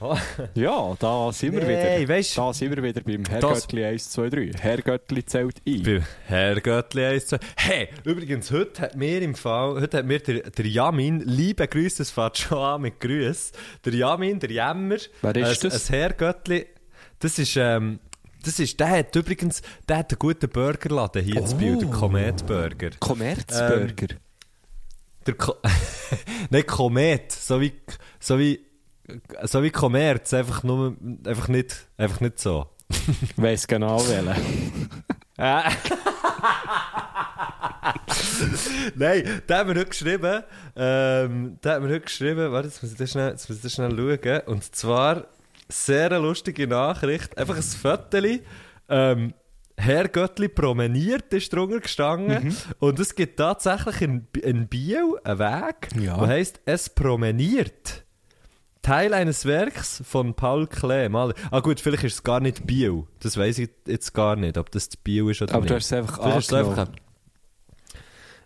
Ja, da sind wir Hey, wieder. weisst- da sind wir wieder beim Herrgöttli 1, 2, 3. Herrgöttli zählt ein. Bei Herr Göttli 1, 2. Hey, übrigens, heute hat mir im Fall, heute hat mir der, der Jamin, liebe Grüße, es fährt schon an mit Grüß. Der Jamin, der Jämmer. Wer ist ein, das? Ein Herr Göttli, das ist, ähm, das ist, der hat übrigens, der hat einen guten Burgerladen hier zu Biel, der Komet Burger. Kommerzburger. Der Ko Nein, Komet, so wie, so wie, so wie Kommerz, einfach nur, einfach nicht, einfach nicht so. Weiss genau welchen. Nein, der hat mir heute geschrieben, ähm, der hat mir heute geschrieben, warte, jetzt muss ich das schnell, jetzt muss ich das schnell schauen, und zwar, sehr eine lustige Nachricht, einfach ein Foto, ähm, Herr Göttli promeniert ist drunter gestanden Mhm. und es gibt tatsächlich in, in Biel einen Weg, Ja. der heisst «Es promeniert». Teil eines Werks von Paul Klee. Mal, ah gut, vielleicht ist es gar nicht Biel. Das weiß ich jetzt gar nicht, ob das Biel ist oder Aber nicht. du hast es einfach Vielleicht einfach angenommen.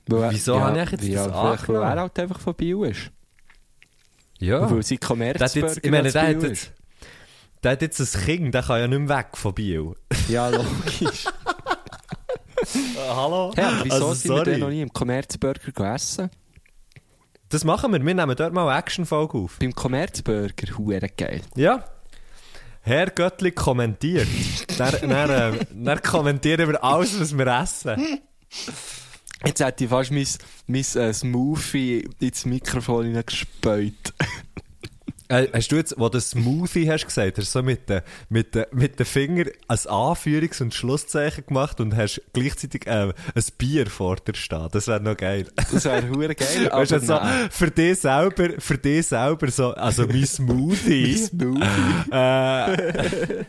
ein Wieso habe ich jetzt ja, das vielleicht, Weil er angenommen? halt einfach von Biel ist. Ja. Weil sie Kommerzburger jetzt, ich meine, der hat jetzt, der hat jetzt ein Kind, der kann ja nicht mehr weg von ist. Ja, logisch. hallo? Hey, aber wieso Also, sind wir sorry. denn noch nie im Kommerzburger gegessen? Das machen wir, wir nehmen dort mal eine Action-Folge auf. Beim Kommerzburger, hure geil. Ja. Herr Göttli kommentiert. dann, dann, äh, dann kommentieren wir alles, was wir essen. Jetzt hätte ich fast mein, mein äh, Smoothie ins Mikrofon hineingespäut. Äh, hast du jetzt, wo du Smoothie hast gesagt, hast du so mit den mit de, mit de Finger ein Anführungs- und Schlusszeichen gemacht und hast gleichzeitig äh, ein Bier vor dir stehen. Das wäre noch geil. Das wäre hure geil. Weißt du, aber so, für dich selber, für dich selber so, also mein Smoothie. Smoothie. äh,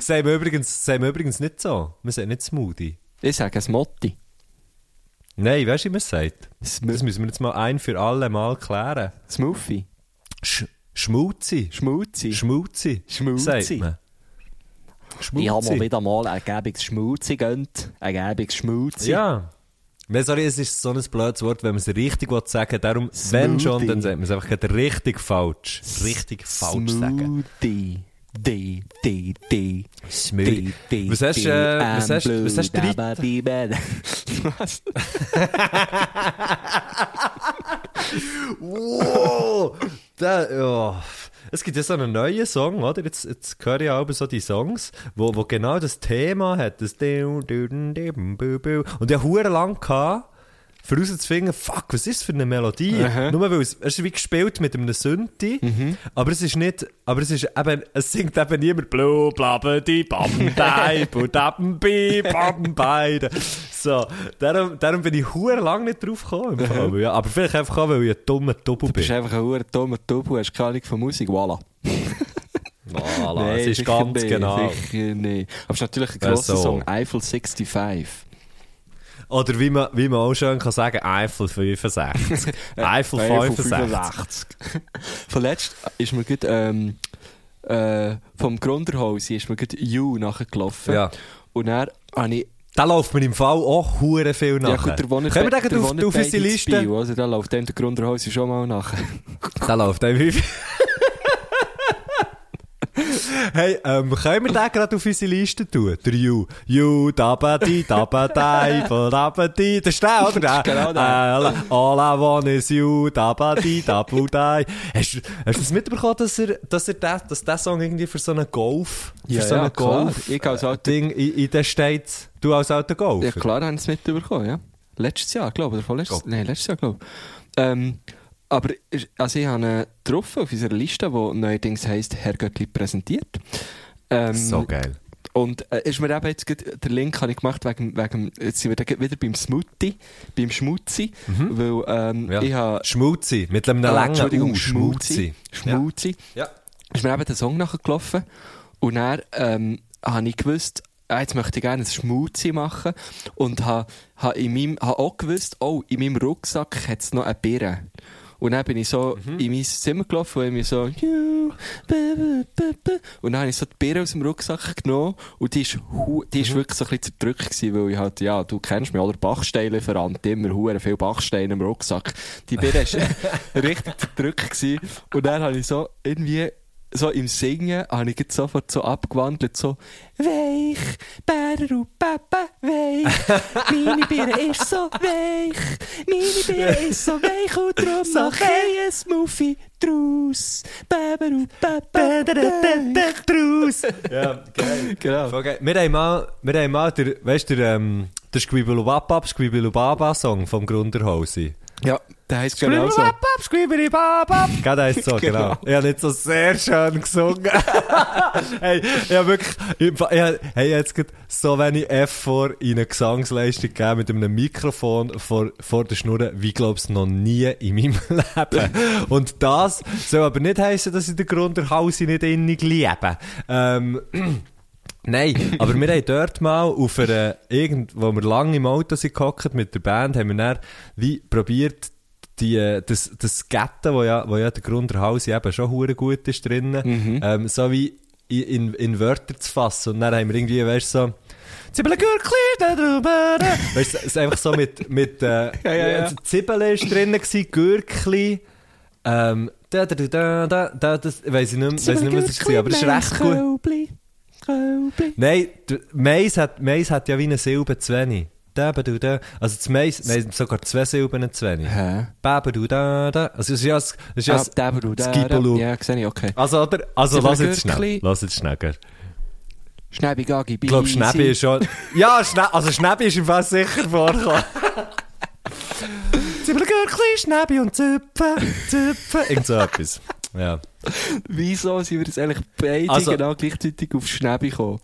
sagen wir übrigens, sagen wir übrigens nicht so. Wir sagen nicht Smoothie. Ich sage es Motti. Nein, weißt du, wie man es sagt? Sm Das müssen wir jetzt mal ein für alle Mal klären. Smoothie. Sch Schmutzi. Schmutzi. Schmutzi. Schmutzi. Sagt man. Ich habe mal Schmutzi. wieder mal ein gäbiges Schmutzi gönnt. Ein gäbiges Schmutzi. Ja. Sorry, es ist so ein blödes Wort, wenn man es richtig will sagen Darum, wenn schon, Smoothie. dann sagt man es einfach gerade richtig falsch. Richtig falsch sagen. Smoothie. D, D, D. Smoothie. D, D, Was hast, D, äh, was hast, blue, was hast du di, ba, da. Was? Wow! Der, ja. Es gibt ja so einen neuen Song, oder? Jetzt, jetzt höre ich auch so die Songs, wo, wo genau das Thema hat. Das. Und ich habe lang gehabt, für rauszufinden, fuck, was ist das für eine Melodie? Aha. Nur weil es, es ist wie gespielt mit einem Synthi, aber es ist nicht, aber es ist eben, es singt eben niemand blu, blabedi, bam, dai, bu, dabem, bi, bam, beide. So, darum, darum bin ich hure lang nicht drauf gekommen. Fall. Ja, aber vielleicht einfach auch, weil ich ein dummer Double Du bist bin. einfach ein hure dummer Double, hast keine Ahnung von Musik, voilà. Voilà, es ist ganz nicht, genau. Sicher nicht. Aber es ist natürlich ein grosser so. Song, Eiffel 65. Oder wie man, wie man auch schön kann sagen, Eiffel 65. Eiffel 65. Vorletzt ist mir gut, ähm, äh, vom Grunderhausi ist mir gut You nachgelaufen. Ja. Und dann habe ich, Da läuft mir im Fall auch hure viel nach. ja gut, der wohnt Können wir den auf, auf unsere Liste? Spiel, Also da läuft dann der Grunderhausi schon mal nach. Da läuft ein wie Hey, ähm, können wir den gerade auf unsere Liste tun? Der You. You, dabadi, dabadai, dabadi. Das ist der, oder? Der? genau der. All, all I want is you, dabadi, dabudai. Hast, du- hast du das mitbekommen, dass er, dass er das, dass der Song irgendwie für so einen Golf, für so einen klar. Golf, Ich als alter, Ding in, in den States, du als alter Golfer? ja klar haben es mitbekommen, ja. Letztes Jahr, glaube ich, oder vorletztes Glaub. Nein, letztes Jahr, glaube ich. Ähm, aber also ich habe ihn getroffen auf unserer Liste, die neuerdings heisst Herr Göttli präsentiert. Ähm, So geil. Und äh, ist mir eben jetzt der Link habe ich gemacht wegen, wegen jetzt sind wir wieder beim Smutti, beim Schmutzi, weil ähm, Ja. ich habe... Schmutzi, mit einem langen Entschuldigung, U, Schmutzi. Schmutzi. Schmutzi. Ja. Ist mir eben der Song nachgelaufen Und dann ähm, habe ich gewusst, ah, jetzt möchte ich gerne ein Schmutzi machen und habe ha in meinem, ha auch gewusst, oh, in meinem Rucksack hat es noch eine Birne. Und dann bin ich so in mein Zimmer gelaufen und ich mir so, und dann habe ich so die Birne aus dem Rucksack genommen und die ist, hu- die ist wirklich so ein bisschen zerdrückt gewesen, weil ich halt, ja, du kennst mich, oder? Bachsteinlieferant, immer hure viel Bachsteine im Rucksack. Die Birne ist richtig zerdrückt gewesen. Und dann habe ich so irgendwie so im Singen habe ich jetzt sofort so abgewandelt, so Weich, Bäreru, Papa, weich, meine Birne ist so weich, meine Birne ist so weich und darum So mach ich ein Smoothie draus. Bäberu, Papa, weich. Draus! Ja, geil. Genau. Geil. Wir haben mal, wir haben mal der, weißt du, der, ähm, der Squibelubabab, Squibelubaba-Song vom Grunderhausi. Ja, der heisst genau so. Genau, der heisst so, genau. Ich habe nicht so sehr schön gesungen. hey, ich habe wirklich, ich, habe- hey, jetzt gerade so wenig Effort in eine Gesangsleistung gegeben mit einem Mikrofon vor, vor der Schnur, wie glaubst noch nie in meinem Leben. Und das soll aber nicht heissen, dass ich den Grunderhausi nicht innig liebe. Ähm, Nein, aber wir haben dort mal auf einer, irgend, wo wir lange im Auto sind gehockt mit der Band, haben wir dann wie probiert, die, äh, das, das Gatten, wo ja, wo ja der Grunderhaus eben schon hure gut ist drinnen, ähm, so wie in, in, Wörter zu fassen. Und dann haben wir irgendwie, weißt du, so, Zibbelgürkli, da drüber. Weißt du, es ist einfach so mit, mit, äh, ja, ja. Zibbel ist drinnen gewesen, Gürkli, ähm, da, da, da, da, da, da, das, weiss ich nicht mehr, weiss ich nicht mehr, was es war, aber es ist recht gut. Nein, Mais hat, Mais hat ja wie eine Silbe zu wenig. Da, ba, du, da. Also das Mais, haben sogar zwei Silben zu wenig. Hä? Ba, ba, du, da, da. Also es ist ja, das ist ja Ah, das. Gibelu. Ja, sehe ich, okay. Also, oder? Also, lass jetzt schnell. Lass jetzt schneller. Schnäbi, Gagi, Ich glaube, Schnäbi ist schon... Ja, Schnä also Schnäbi ist im Fall sicher vorgekommen. Zibbelgürkli, Schnäbi und Züpfen, Züpfen. Irgend so etwas. Ja. Wieso sind wir jetzt eigentlich beide Also- genau gleichzeitig auf Schnäbi gekommen?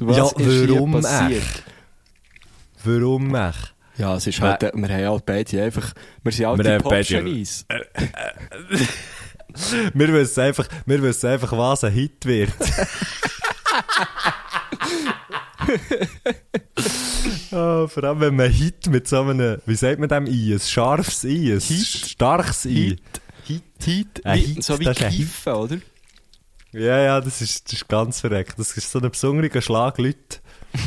Ja, Was ist hier warum passiert? echt? Warum echt? Ja, es ist halt, äh, wir haben ja beide einfach, wir sind alte Wir beide- Pop-Genies. Wir wissen einfach, wir wissen einfach, was ein Hit wird. oh, vor allem, wenn man Hit mit so einem, wie sagt man dem I? Ein scharfes I, ein Hit. starkes I. Hit. Hit, Hit, Ein Hit, so wie. Kiffen, oder? Ja, ja, das ist, das ist ganz verreckt. Das ist so ein besonderer Schlag Leute,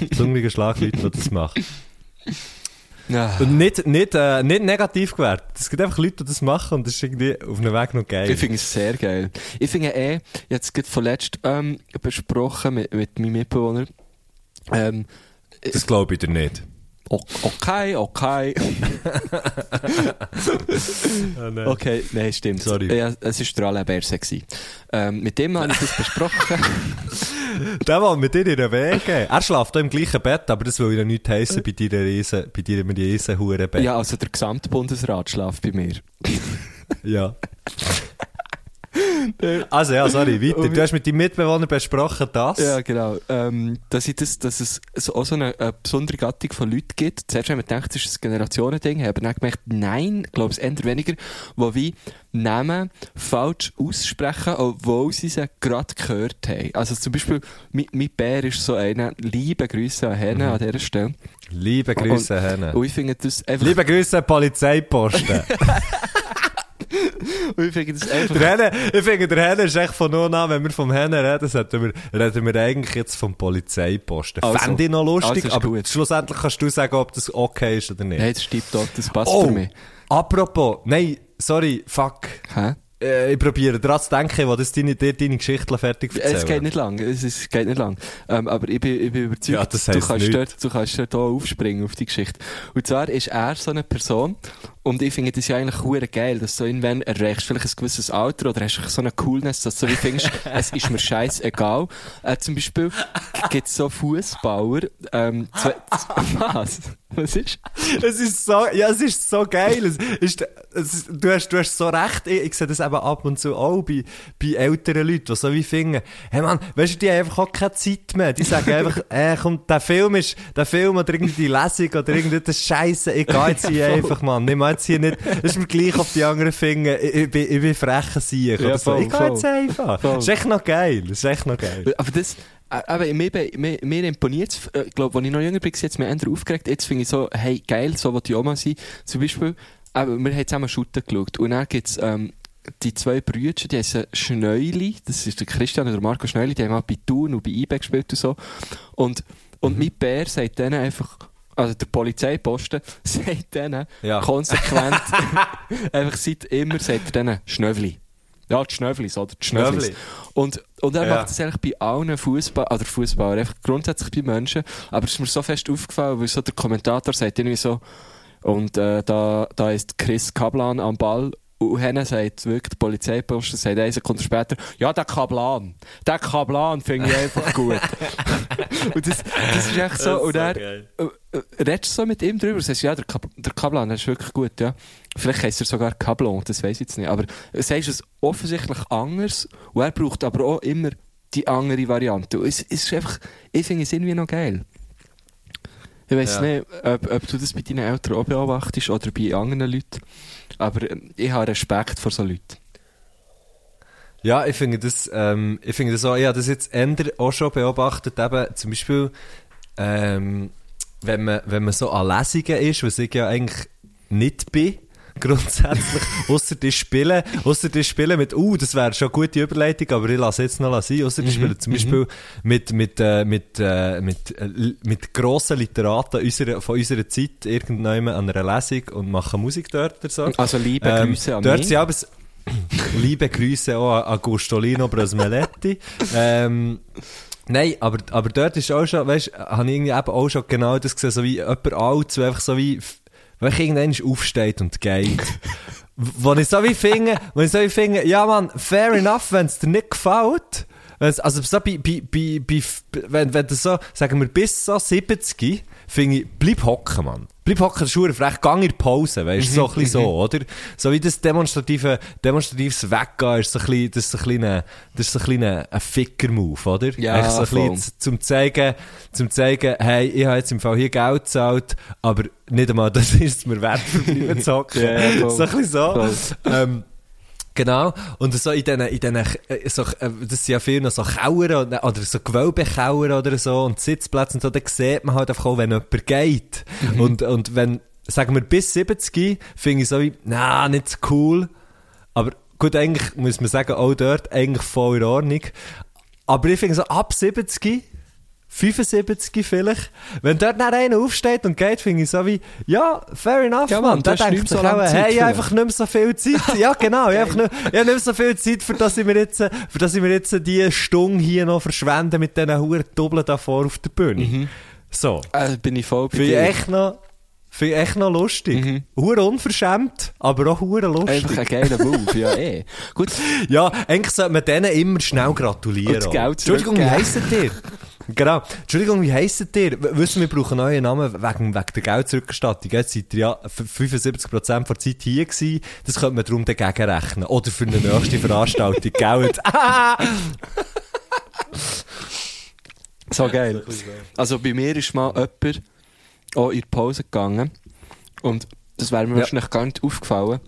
besonderer Schlag Leute, die das machen. Ja. Und nicht, nicht, äh, nicht negativ gewertet. Es gibt einfach Leute, die das machen und das ist irgendwie auf einem Weg noch geil. Ich finde es sehr geil. Ich finde eh, jetzt gerade vorletzt ähm, besprochen mit, mit meinem Mitbewohner, ähm, das glaube ich dir nicht. Okay, okay, okay, nein, stimmt. Sorry. Ja, es war der Alain Berset. Ähm, mit dem habe ich das besprochen. Der will mit dir in den Weg. Er schläft im gleichen Bett, aber das will ja nichts heissen bei dir riesen, bei dir riesen Hurenbett. ja, also der gesamte Bundesrat schläft bei mir. ja. Also ja, sorry, weiter. Und- Du hast mit deinem Mitbewohner besprochen, das. Ja, genau. Ähm, dass, ich das, dass es so, auch so eine, eine besondere Gattung von Leuten gibt. Zuerst haben wir gedacht, das ist ein Generationending, haben dann gemerkt, nein, glaube es eher weniger, die wie Namen falsch aussprechen, obwohl sie sie gerade gehört haben. Also zum Beispiel, mein, mein Bär ist so einer, liebe Grüße an Henne Mhm. an dieser Stelle. Liebe Grüße, Henne. Und ich finde das einfach, Liebe Grüße, Polizeiposten. und ich finde das einfach, der Henne, ich finde, der Henne ist echt von nun an, wenn wir vom Henne reden, sollten wir, reden wir eigentlich jetzt vom Polizeiposten. Also, Fände ich noch lustig, also aber gut. schlussendlich kannst du sagen, ob das okay ist oder nicht. nein, das stimmt dort, das passt oh, für mich. apropos, nein, sorry, fuck. Hä? Äh, ich probiere daran zu denken, wo das deine, dir deine Geschichte fertig erzählen. Es geht nicht lang, es, es geht nicht lang. Ähm, aber ich bin, ich bin überzeugt, Ja, das du, heisst kannst dort, du kannst dort auch aufspringen auf die Geschichte. Und zwar ist er so eine Person, und ich finde das ja eigentlich hure geil, dass du irgendwann erreichst vielleicht ein gewisses Alter oder hast so eine Coolness, dass du so wie findest, es ist mir scheißegal. Äh, zum Beispiel gibt es so Fußballer, ähm, was? Was ist? Es ist so, ja, es ist so geil. Es ist, es ist, du, hast, du hast so recht. Ich, ich sehe das eben ab und zu auch bei, bei älteren Leuten, die so wie finden, hey Mann, weißt du, die haben einfach auch keine Zeit mehr. Die sagen einfach, äh, komm, der Film ist, der Film oder irgendwie die Lesung oder irgendwie das Scheiße, ich gehe jetzt hier einfach, Mann. Nimm mal jetzt hier nicht, das ist mir gleich auf die anderen Finger, ich, ich, bin, ich bin frecher Sieg Ja, so. Ich gehe jetzt einfach. Voll. Das ist echt noch geil, das ist echt noch geil. Aber das, äh, aber mir, be- mir, mir imponiert es, äh, ich glaube, als ich noch jünger war, jetzt mir eher aufgeregt. Jetzt finde ich so, hey, geil, so will ich auch mal sein. Zum Beispiel, aber wir haben zusammen Shooter geschaut. Und dann gibt's, ähm, die zwei Brüder, die heißen Schneuli, das ist der Christian und der Marco Schneuli, die haben mal bei Thun und bei eBay gespielt und so. Und, und Mhm. mein Bär sagt denen einfach, also der Polizeiposten sagt denen Ja. konsequent, einfach seit immer sagt er denen Schnövli. Ja, die Schnövlis, oder? Die Schnövlis. Schnövli. Und, und er Ja. macht das eigentlich bei allen Fußball, oder Fußballer, einfach grundsätzlich bei Menschen. Aber es ist mir so fest aufgefallen, weil so der Kommentator sagt irgendwie so, und äh, da, da ist Chris Kablan am Ball. Und Henne sagt wirklich, der Polizeiposten sagt eine Sekunde später, ja, der Kablan, der Kablan finde ich einfach gut. und das, das ist echt so, und er, äh, äh, redest du so mit ihm drüber? Sagst du, ja, der, Kab der Kablan, der ist wirklich gut, ja. Vielleicht heisst er sogar Kablon, das weiß ich jetzt nicht. Aber äh, sagst es offensichtlich anders und er braucht aber auch immer die andere Variante. Und es, es ist einfach, ich finde es irgendwie noch geil. Ich weiß Ja. nicht, ob, ob du das bei deinen Eltern auch beobachtest oder bei anderen Leuten. Aber ähm, ich habe Respekt vor so Leuten. Ja, ich finde das, ähm, ich finde das auch, ich habe das jetzt änder auch schon beobachtet, eben zum Beispiel, ähm, wenn man, wenn man so an Lesungen ist, was ich ja eigentlich nicht bin, grundsätzlich, ausser die Spielen, ausser die Spielen mit, uh, das wäre schon eine gute Überleitung, aber ich lasse jetzt noch sein, ausser die Spielen zum Beispiel mit, mit, äh, mit, äh, mit, äh, mit grossen Literaten unserer, von unserer Zeit irgendwann an einer Lesung und machen Musik dort oder so. Also liebe Ähm, Grüße an dort mich. sind aber Liebe Grüße auch an Gustolino Brasmeletti. ähm, nein, aber, aber dort ist auch schon, weißt du, habe ich irgendwie eben auch schon genau das gesehen, so wie jemand alt, so einfach so wie, wenn ich irgendwann aufsteht und geht. wo ich so wie finde, wo ich so wie finde, ja man, fair enough, wenn es dir nicht gefällt, wenn's, also so bei, bei, bei, bei, wenn, wenn du so, sagen wir bis so 70, finde ich, bleib hocken, Mann. Bleib hocken, verdammt frech, gang in Pause, weißt du, so ein bisschen so, oder? So wie das demonstrative, demonstratives Weggehen ist so ein bisschen, das ist so ein ein- das ist so ein ein Ficker-Move, oder? Ja, Eigentlich so ein bisschen zum zeigen, zum zeigen, hey, ich habe jetzt im Fall hier Geld gezahlt, aber nicht einmal das ist mir wert, verbleiben zu hocken. Voll. so ein bisschen so. Genau. Und so in diesen, in diesen, äh, so, äh, das sind ja viele noch so Kauer oder, so Gewölbekauer oder so und Sitzplätze und so, da sieht man halt einfach auch, wenn jemand geht. Und, und wenn, sagen wir bis 70, finde ich so wie, na, nicht so cool. Aber gut, eigentlich muss man sagen, auch dort eigentlich voll in Ordnung. Aber ich finde so ab 70, 75 vielleicht, wenn dort dann einer aufsteht und geht, finde ich so wie, ja, fair enough, Ja, man. Hast denkt so auch, hey, ich einfach nicht mehr so viel Zeit. Ja, genau, ich habe nicht, ich habe nicht mehr so viel Zeit, für dass ich mir jetzt, für dass ich mir jetzt die Stunde hier noch verschwende mit diesen huren Doppeln da vor auf der Bühne. So. Äh, bin ich voll bei Finde ich echt noch, finde ich echt noch lustig. Mhm. Hure unverschämt, aber auch hure lustig. Einfach ein geiler Move, ja eh. Gut, Ja, eigentlich sollte man denen immer schnell gratulieren. Und das Geld Entschuldigung, wie heisst ihr? Genau. Entschuldigung, wie heisst ihr? W- Wissen wir brauchen neue Namen wegen, wegen der Geldzurückerstattung. Jetzt seid ihr ja für 75% der Zeit hier gewesen. Das könnte man darum dagegen rechnen. Oder für eine nächste Veranstaltung Geld. so geil. Also bei mir ist mal jemand auch in die Pause gegangen. Und das wäre mir Ja. wahrscheinlich gar nicht aufgefallen.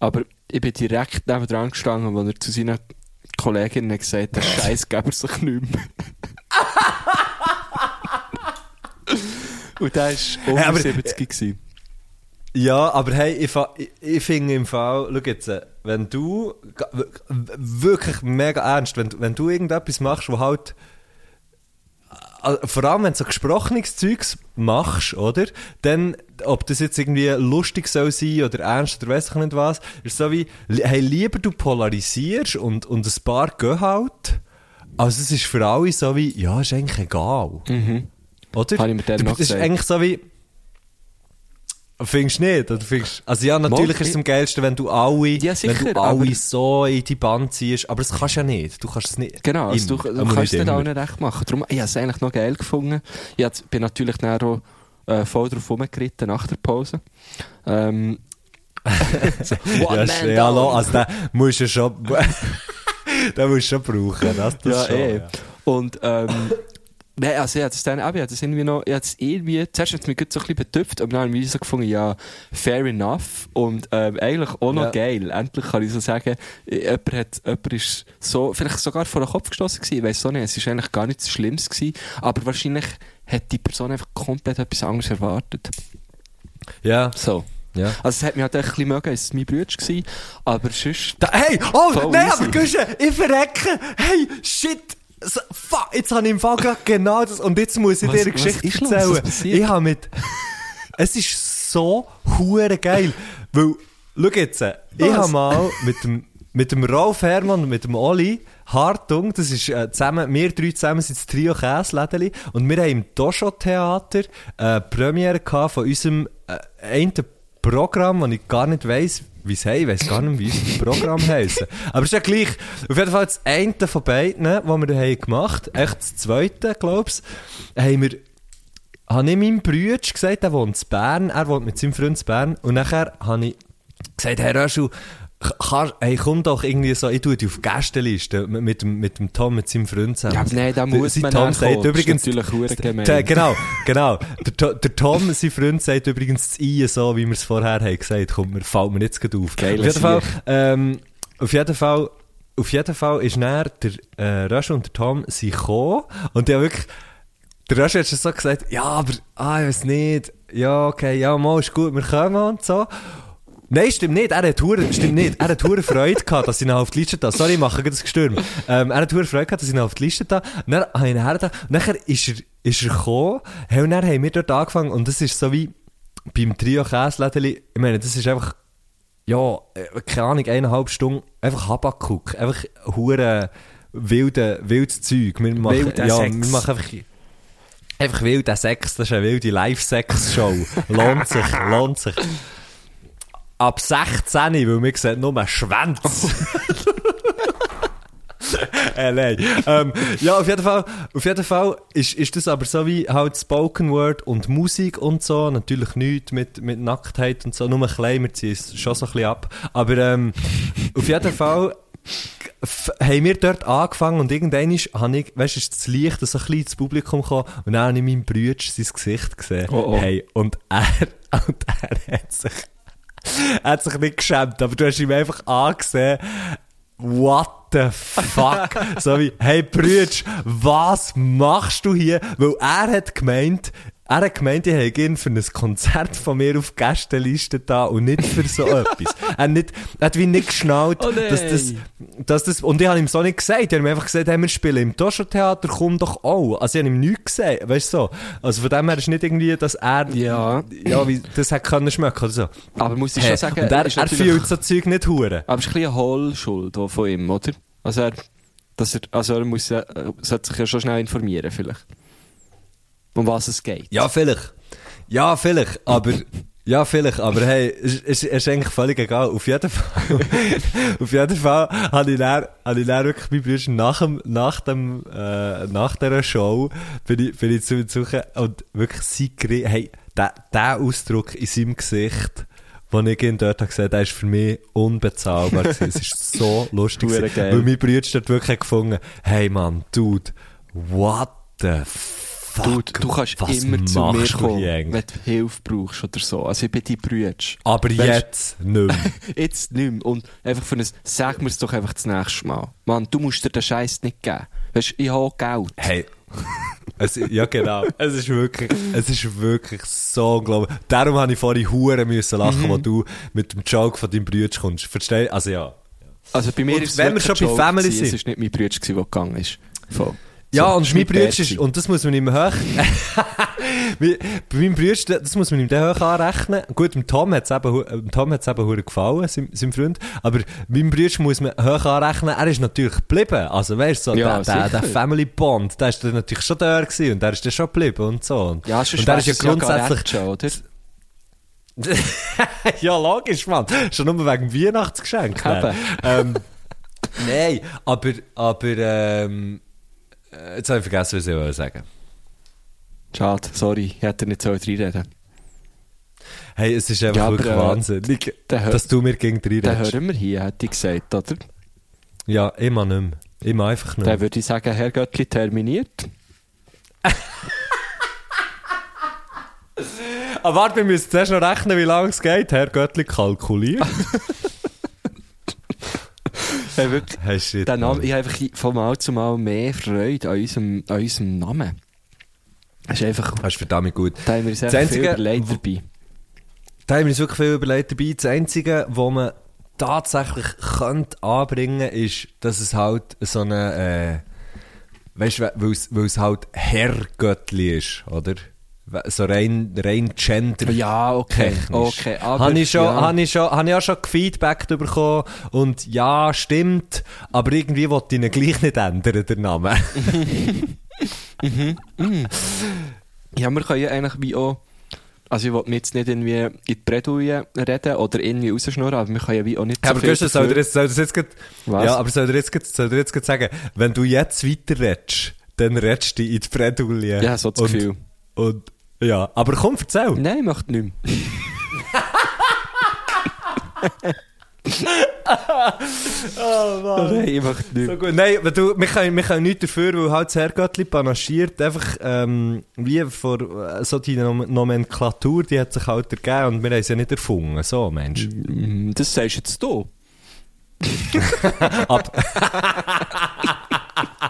Aber ich bin direkt neben dran gestanden, wo er zu seinen Kolleginnen gesagt hat, der Scheiß gäbe sich nicht mehr. Und der war unter aber- 70 gewesen. Ja, aber hey, ich, ich, ich finde im Fall, schau jetzt, äh, wenn du, wirklich mega ernst, wenn, du- wenn du irgendetwas machst, wo halt, äh, vor allem wenn du so gesprochenes Zeugs machst, oder? Dann, ob das jetzt irgendwie lustig soll sein oder ernst oder weiss ich nicht was, ist so wie, hey, lieber du polarisierst und, und ein paar gehen halt, also es ist für alle so wie, ja, ist eigentlich egal. Oder? Habe ich dann Du- noch Das ist gesagt. eigentlich so wie, Findest du nicht? Oder findest, also ja, natürlich Mal, ist es am geilsten, wenn du alle, Ja, wenn sicher, du alle so in die Band ziehst, aber das kannst du ja nicht. Du kannst es nicht. Genau, also du, du kannst es nicht allen recht machen. Darum, ich habe es eigentlich noch geil gefunden. Ich bin natürlich dann auch äh, voll drauf rumgeritten nach der Pause. Ähm, Ja, One sch- man ja, down. also den musst du schon, den musst du schon brauchen. Das, das ja, schon, eh. ja. Und ähm, Nein, also ich hatte es dann, eben, ich hatte es irgendwie noch, ich hatte es irgendwie, zuerst hat es mich so ein bisschen betüpft, aber dann habe ich so gefunden, ja, fair enough und ähm, eigentlich auch noch Ja. geil. Endlich kann ich so sagen, jemand, hat, jemand ist so, vielleicht sogar vor den Kopf gestoßen gewesen, ich weiss auch nicht, es ist eigentlich gar nichts Schlimmes gewesen, aber wahrscheinlich hat die Person einfach komplett etwas anderes erwartet. Ja, So. ja. Also es hat mich halt echt ein bisschen mögen, es war mein Bruder, gewesen, aber sonst... Da, hey, oh, nein, easy. aber Guschen, ich verrecke. Hey, shit. So, fuck, jetzt habe ich im Fall gerade genau das. Und jetzt muss ich Was- dir eine Geschichte erzählen. Ich habe mit. Es ist so hure geil. Weil, schau jetzt, ich Was? habe mal mit dem, mit dem Rolf Hermann und mit dem Oli Hartung, das ist äh, zusammen, wir drei zusammen sind das Trio Käslädeli und wir haben im Dosho Theater äh, Premiere gehabt von unserem äh, einen Programm, das ich gar nicht weiss, wie es heisst. Ich weiss gar nicht, wie unser Programm heisst. Aber ist ja gleich. Auf jeden Fall das eine von beiden, die wir haben gemacht echt das zweite, glaubst du, haben wir habe ich meinem Bruder gesagt, er wohnt in Bern, er wohnt mit seinem Freund in Bern, und nachher habe ich gesagt, Herr Röschel, kann, hey, komm doch irgendwie so, ich tue dich auf Gästeliste mit, mit, mit dem Tom, mit seinem Freund zusammen. Ja, nein, da muss Sein man Tom sagt übrigens, natürlich der, genau, genau. Der, der Tom, sein Freund, sagt übrigens das I, so wie wir es vorher haben gesagt, kommt mir, fällt mir jetzt gerade auf. Auf jeden Fall, ähm, auf jeden Fall, auf jeden Fall ist dann der äh, Röschel und der Tom sind gekommen und die haben wirklich, der Röschel hat schon so gesagt, ja, aber, ah, ich weiß nicht, ja, okay, ja, mal ist gut, wir kommen und so. Nein, stimmt nicht. Er hat hure, stimmt nicht. Er hat hure Freude gehabt, dass ich ihn auf die Liste da. Sorry, ich mache das Gestürm. Ähm, er hat hure Freude gehabt, dass ich ihn auf die Liste da. Dann habe ich ihn hergetan. Nachher ist er, ist er gekommen. Hey, und dann haben wir dort angefangen. Und das ist so wie beim Trio Käslädeli. Ich meine, das ist einfach, ja, äh, keine Ahnung, eineinhalb Stunden. Einfach Habakuk. Einfach hure wilde, wildes Zeug. Wir machen, Wilder ja, Sex. wir machen einfach, einfach wilder Sex. Das ist eine wilde Live-Sex-Show. lohnt sich, lohnt sich. Ab 16, weil wir sehen nur Schwänze. äh, nein. Ähm, ja, auf jeden Fall, auf jeden Fall ist, ist das aber so wie halt Spoken Word und Musik und so. Natürlich nichts mit, mit Nacktheit und so. Nur ein klein, wir ziehen es schon so ein bisschen ab. Aber ähm, auf jeden Fall haben wir dort angefangen und irgendwann ist, habe ich, weißt ist das Licht so ein bisschen ins Publikum gekommen und dann habe ich meinem Bruder sein Gesicht gesehen. Oh, oh. Hey, und er, und er hat sich, er hat sich nicht geschämt, aber du hast ihm einfach angesehen, what the fuck? so wie, hey Brütsch, was machst du hier? Weil er hat gemeint, er hat gemeint, ich hätte ihn für ein Konzert von mir auf die Gästeliste da und nicht für so etwas. Er hat, nicht, er hat wie nicht geschnallt, Oh dass das, dass das, und ich habe ihm so nicht gesagt, ich habe ihm einfach gesagt, hey, wir spielen im Toscher-Theater, komm doch auch. Also ich habe ihm nichts gesagt, weißt du so. Also von dem her ist nicht irgendwie, dass er, Ja. ja, wie, das hätte können schmecken oder so. Aber muss ich Hey, schon sagen, und er, er fühlt so Zeug nicht hure. Aber es ist ein bisschen eine Hohlschuld von ihm, oder? Also er, dass er, also er muss, ja- äh, sollte sich ja schon schnell informieren, vielleicht. Um was es geht. Ja, vielleicht. Ja, vielleicht, aber... Ja, vielleicht, aber hey, es es ist eigentlich völlig egal. Auf jeden Fall, auf jeden Fall habe ich dann, habe ich dann wirklich mein Bruder nach dem, nach dem, äh, nach dieser Show bin ich, bin ich zu ihm suchen und wirklich geri- hey, der, der Ausdruck in seinem Gesicht, den ich ihn dort habe gesehen, der ist für mich unbezahlbar gewesen. Es ist so lustig gewesen, weil mein Bruder dort wirklich gefunden, hey Mann, Dude, what the fuck? Du, du kannst was immer zu mir du kommen, wenn du Hilfe brauchst oder so. Also ich bin dein Bruder. Aber Weisst- jetzt nicht mehr. Jetzt nicht mehr. Und einfach für ein, sag mir es doch einfach das nächste Mal. Mann, du musst dir den Scheiß nicht geben. Weißt du, ich habe Geld. Hey. Es, ja, genau. Es ist wirklich, es ist wirklich so unglaublich. Darum habe ich vorhin Huren müssen lachen, Mhm. wo du mit dem Joke von deinem Bruder kommst. Verstehst Also ja. Also bei mir Und ist es wenn wir schon bei Family sind. Es war nicht mein Bruder, der gegangen ist. Voll. Ja, und mein Bruder ist, und das muss man ihm hoch, Bei meinem Bruder, das muss man ihm dann hoch anrechnen. Gut, dem Tom hat es eben, Tom hat's eben gefallen, seinem, seinem Freund. Aber meinem Bruder muss man hoch anrechnen, er ist natürlich geblieben. Also weißt du, so, Ja, der, der, der. Family Bond, der ist dann natürlich schon da gewesen und der ist dann schon geblieben und so. Und, Ja, und der ist ja grundsätzlich, schon, oder? ja, logisch, Mann. Schon nur wegen dem Weihnachtsgeschenk. Eben. ähm, Nein, aber, aber, ähm, äh, jetzt habe ich vergessen, was ich wollte sagen. Schade, sorry, ich hätte nicht so reinreden Hey, es ist einfach Ja, wirklich äh, wahnsinnig, hör- dass du mir gegen drei Den redest. hören wir hier, hätte ich gesagt, oder? Ja, immer nicht mehr. Immer einfach nicht Dann mehr. würde ich sagen, Herr Göttli terminiert. Aber warte, wir müssen zuerst noch rechnen, wie lange es geht. Herr Göttli kalkuliert. Hey, wirklich, hey, shit. der Name, ich habe einfach von Mal zu Mal mehr Freude an unserem, an unserem Namen. Das ist einfach, Das ist verdammt gut. da haben wir uns einfach viel überlegt dabei. Da haben wir uns wirklich viel überlegt dabei. Das Einzige, was man tatsächlich könnte anbringen ist, dass es halt so eine, äh, weißt du, weil es halt Herrgöttli ist, oder? So rein, rein gender. Ja, okay. Technisch. Okay, aber. Habe ich, schon, ja. habe ich, schon, habe ich auch schon Feedback bekommen und ja, stimmt, aber irgendwie wollte ich ihn gleich nicht ändern, der Name. Ja, wir können ja eigentlich wie auch. Also, ich wollte mir jetzt nicht irgendwie in die Bredouille reden oder irgendwie rausschnurren, aber wir können ja wie auch nicht Ja, aber viel Gustav, soll dafür- dir jetzt, soll jetzt grad, ja, aber soll dir jetzt, grad- soll dir jetzt sagen, wenn du jetzt weiter redest, dann redest du in die Bredouille. Ja, so das und, Gefühl. Und, ja, aber komm, erzähl. Nein, möchte nicht mehr. Nein, ich möchte nicht So gut. Nein, aber du, wir, können, wir können nichts dafür, weil halt das Herrgöttli panaschiert, einfach, ähm, wie vor, äh, so die Nom Nomenklatur, die hat sich halt ergeben und wir haben sie ja nicht erfunden. So, Mensch. Mm, Das sagst jetzt du.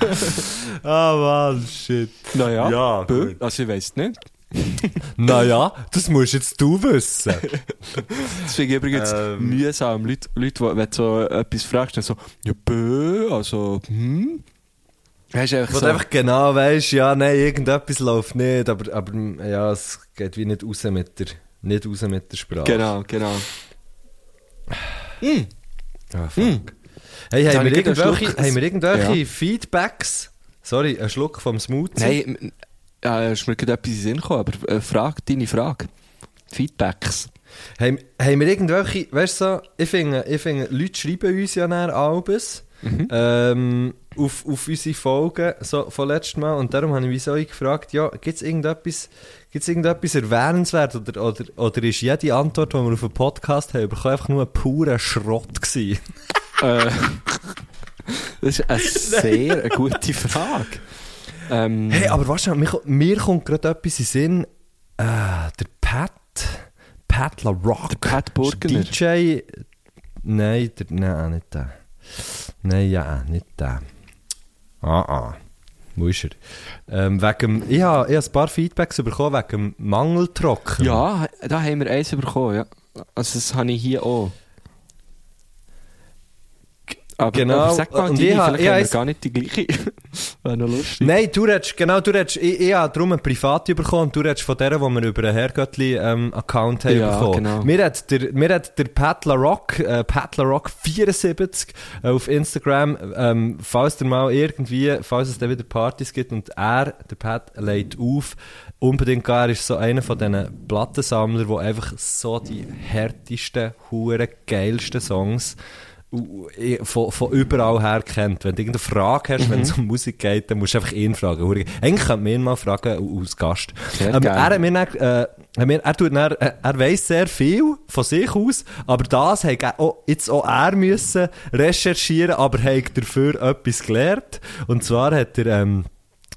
Ah, Mann, shit. Naja, Ja, bö. also ich weiss nicht. Naja, das musst jetzt du wissen. Das finde ich übrigens Ähm. mühsam. Leute, Leute, wenn du so etwas fragst, dann so, ja, bö, also, hm. Weißt du, einfach so, du einfach genau weißt, ja, nein, irgendetwas läuft nicht, aber, aber ja, es geht wie nicht raus mit der, nicht raus mit der Sprache. Genau, genau. Hm. Ah, fuck. Hm. Hey, haben habe wir, irgendwelche, Schluck- haben wir irgendwelche Ja. Feedbacks? Sorry, ein Schluck vom Smoothie. Nein, ja, ist mir gerade etwas in den Sinn gekommen, aber äh, frag deine Frage. Feedbacks. Haben, haben wir irgendwelche, weißt du, so, ich finde, ich finde, Leute schreiben uns ja nach Albus Mhm. ähm, auf, auf unsere Folgen so, von letztem Mal und darum habe ich wieso ich gefragt, ja, gibt es irgendetwas, gibt's irgendetwas erwähnenswert oder, oder, oder ist jede Antwort, die wir auf einen Podcast haben, einfach nur ein purer Schrott gewesen? Äh, das ist eine sehr eine gute Frage. Ähm, Hey, aber weißt du, mir, mir kommt gerade etwas in Sinn, äh, der Pat, Pat LaRock. Der Pat Burgener. DJ, nein, der, nein, nicht der. Nein, ja, nicht der. Ah, ah. Wo ist er? Ähm, wegen, ich habe ich habe ein paar Feedbacks bekommen wegen Mangeltrocken. ja, da haben wir eins bekommen, ja. Also das habe ich hier auch. Aber, Genau, sag mal, und deine, ich vielleicht ich haben wir gar nicht die gleiche. Wäre noch lustig. Nein, du redest, genau, du redest, ich, ich habe darum eine private bekommen und du redest von der, die wir über einen Herrgöttli-Account haben Ja, bekommen. genau. Mir hat der, mir hat der Pat LaRock, äh, Pat LaRock 74 äh, auf Instagram, ähm, falls der mal irgendwie, falls es dann wieder Partys gibt und er, der Pat, lädt auf, unbedingt er ist so einer von diesen Plattensammlern, der einfach so die härtesten, hure geilsten Songs von, von überall her kennt. Wenn du irgendeine Frage hast, wenn es um Musik geht, dann musst du einfach ihn fragen. Eigentlich könnte man ihn mal fragen als Gast. Ähm, er, mir dann, äh, er, tut dann, äh, er weiss sehr viel von sich aus, aber das hat er auch, jetzt auch er müssen recherchieren, aber hat dafür etwas gelernt. Und zwar hat er... Ähm,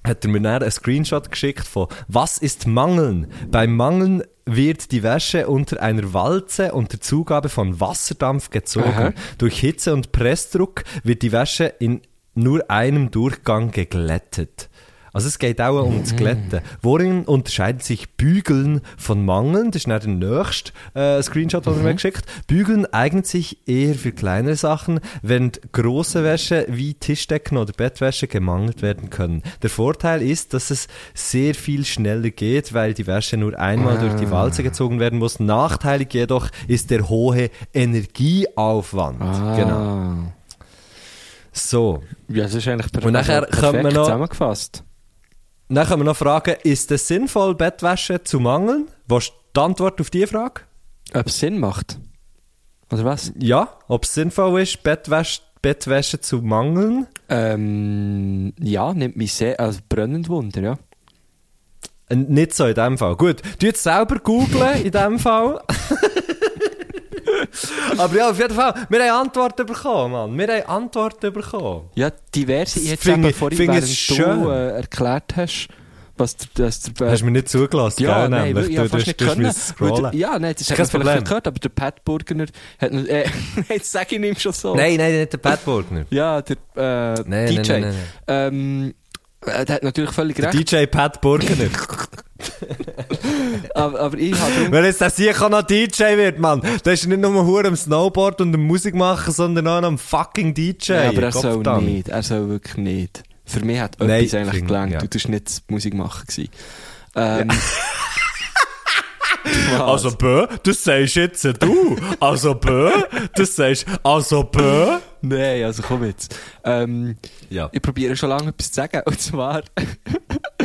hat er mir dann einen Screenshot geschickt von Was ist Mangeln? Beim Mangeln wird die Wäsche unter einer Walze unter Zugabe von Wasserdampf gezogen. Aha. Durch Hitze und Pressdruck wird die Wäsche in nur einem Durchgang geglättet. Also es geht auch um das Glätten. Worin unterscheiden sich Bügeln von Mangeln? Das ist dann der nächste äh, Screenshot, den er mir geschickt Bügeln eignet sich eher für kleinere Sachen, während große Wäsche wie Tischdecken oder Bettwäsche gemangelt werden können. Der Vorteil ist, dass es sehr viel schneller geht, weil die Wäsche nur einmal durch die Walze gezogen werden muss. Nachteilig jedoch ist der hohe Energieaufwand. Ah. Genau. So. Ja, das ist eigentlich per Und nachher perfekt man noch- zusammengefasst. Dann können wir noch fragen, ist es sinnvoll, Bettwäsche zu mangeln? Was ist die Antwort auf diese Frage? Ob es Sinn macht? Oder was? Ja. Ob es sinnvoll ist, Bettwäsche, Bettwäsche zu mangeln? Ähm, ja, nimmt mich sehr, also brennend Wunder, ja. Nicht so in dem Fall. Gut, du jetzt selber googlen in dem Fall. Aber ja, auf jeden Fall, wir haben Antworten bekommen, Mann. Wir haben Antworten bekommen. Ja, diverse. Ich hätte eben vorhin, während du äh, erklärt hast, was dass der, Hast du mir nicht zugelassen, ja, gell, nein, nämlich? Du, fast du, nicht du können. weil Ja, nein, das hat Kein man vielleicht Problem. nicht gehört, aber der Pat Burgener hat, äh, jetzt sage ich ihm schon so. Nein, nein, nicht der Pat Burgner. Ja, der äh, Nein, DJ. nein, nein, nein, Ähm, äh, der hat natürlich völlig Der recht, DJ Pat Burgner. aber, aber ich habe Wenn jetzt das hier noch DJ wird, Mann, dann ist er nicht nur hure am Snowboard und am Musik machen, sondern auch noch am fucking DJ. Ja, aber er soll Gottverdammt. nicht. Er soll wirklich nicht. Für mich hat Nein, etwas eigentlich finde- gelangt. ja. Du bist nicht Musik machen gewesen. Ähm, was? Also bö, das sagst jetzt du. Also bö, das sagst also bö. Nein, also komm jetzt. Ähm, Ja. ich probiere schon lange etwas zu sagen. Und zwar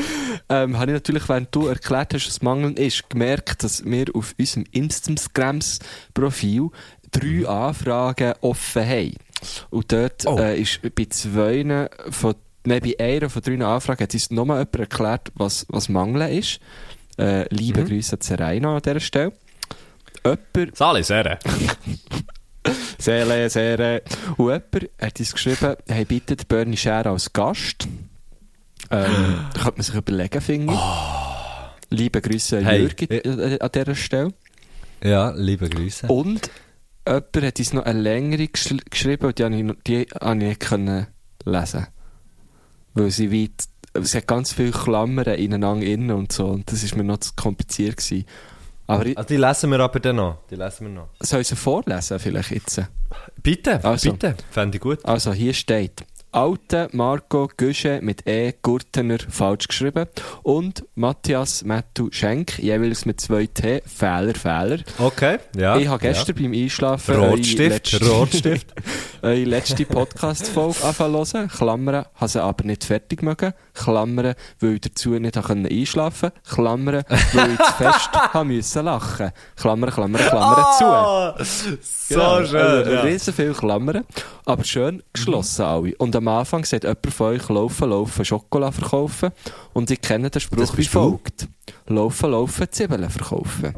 ähm, habe ich natürlich, während du erklärt hast, was Mangeln ist, gemerkt, dass wir auf unserem Instagrams-Profil drei Anfragen offen haben. Und dort Oh. äh, ist bei zwei von, nein, bei einer von drei Anfragen hat uns nochmal jemand erklärt, was, was Mangeln ist. Äh, liebe Grüße zu Raina an dieser Stelle. Jemand Sali, sehr. Seele, Seele. Und jemand hat uns geschrieben, hey, bitte Bernie Scher als Gast. Ähm, da könnte man sich überlegen, finde ich. Liebe Grüße an Hey, Jürgen äh, an dieser Stelle. Ja, liebe Grüße. Und jemand hat uns noch eine längere gesch geschrieben und die habe ich, die habe ich nicht können lesen. Weil sie weit, sie hat ganz viele Klammern ineinander innen und so und das ist mir noch zu kompliziert gewesen. Aber ich, Ah, die lesen wir aber dann noch. Die lesen wir noch. soll ich sie vorlesen vielleicht jetzt? Bitte, Also. bitte. Fände ich gut. Also hier steht Alte Marco Güsche mit E Gurtener falsch geschrieben und Matthias Mattu Schenk jeweils mit zwei T Fehler Fehler. Okay, ja. ich habe gestern beim Einschlafen Ja. eure Rotstift, letzte- Rotstift. eure letzte Podcast-Folge anfangen hören. Klammern, habe sie aber nicht fertig mögen. Klammern, weil ich dazu nicht einschlafen Klammern, weil ich zu fest haben müssen lachen. Klammern, Klammern, Klammern zu. Ah, so Genau, schön. Also, ja. riesen viele Klammern, aber schön geschlossen alle. Und am Anfang sagt jemand von euch, laufen, laufen, Schokolade verkaufen. Und ich kenne den Spruch wie du. folgt. Laufen, laufen, Zwiebeln verkaufen.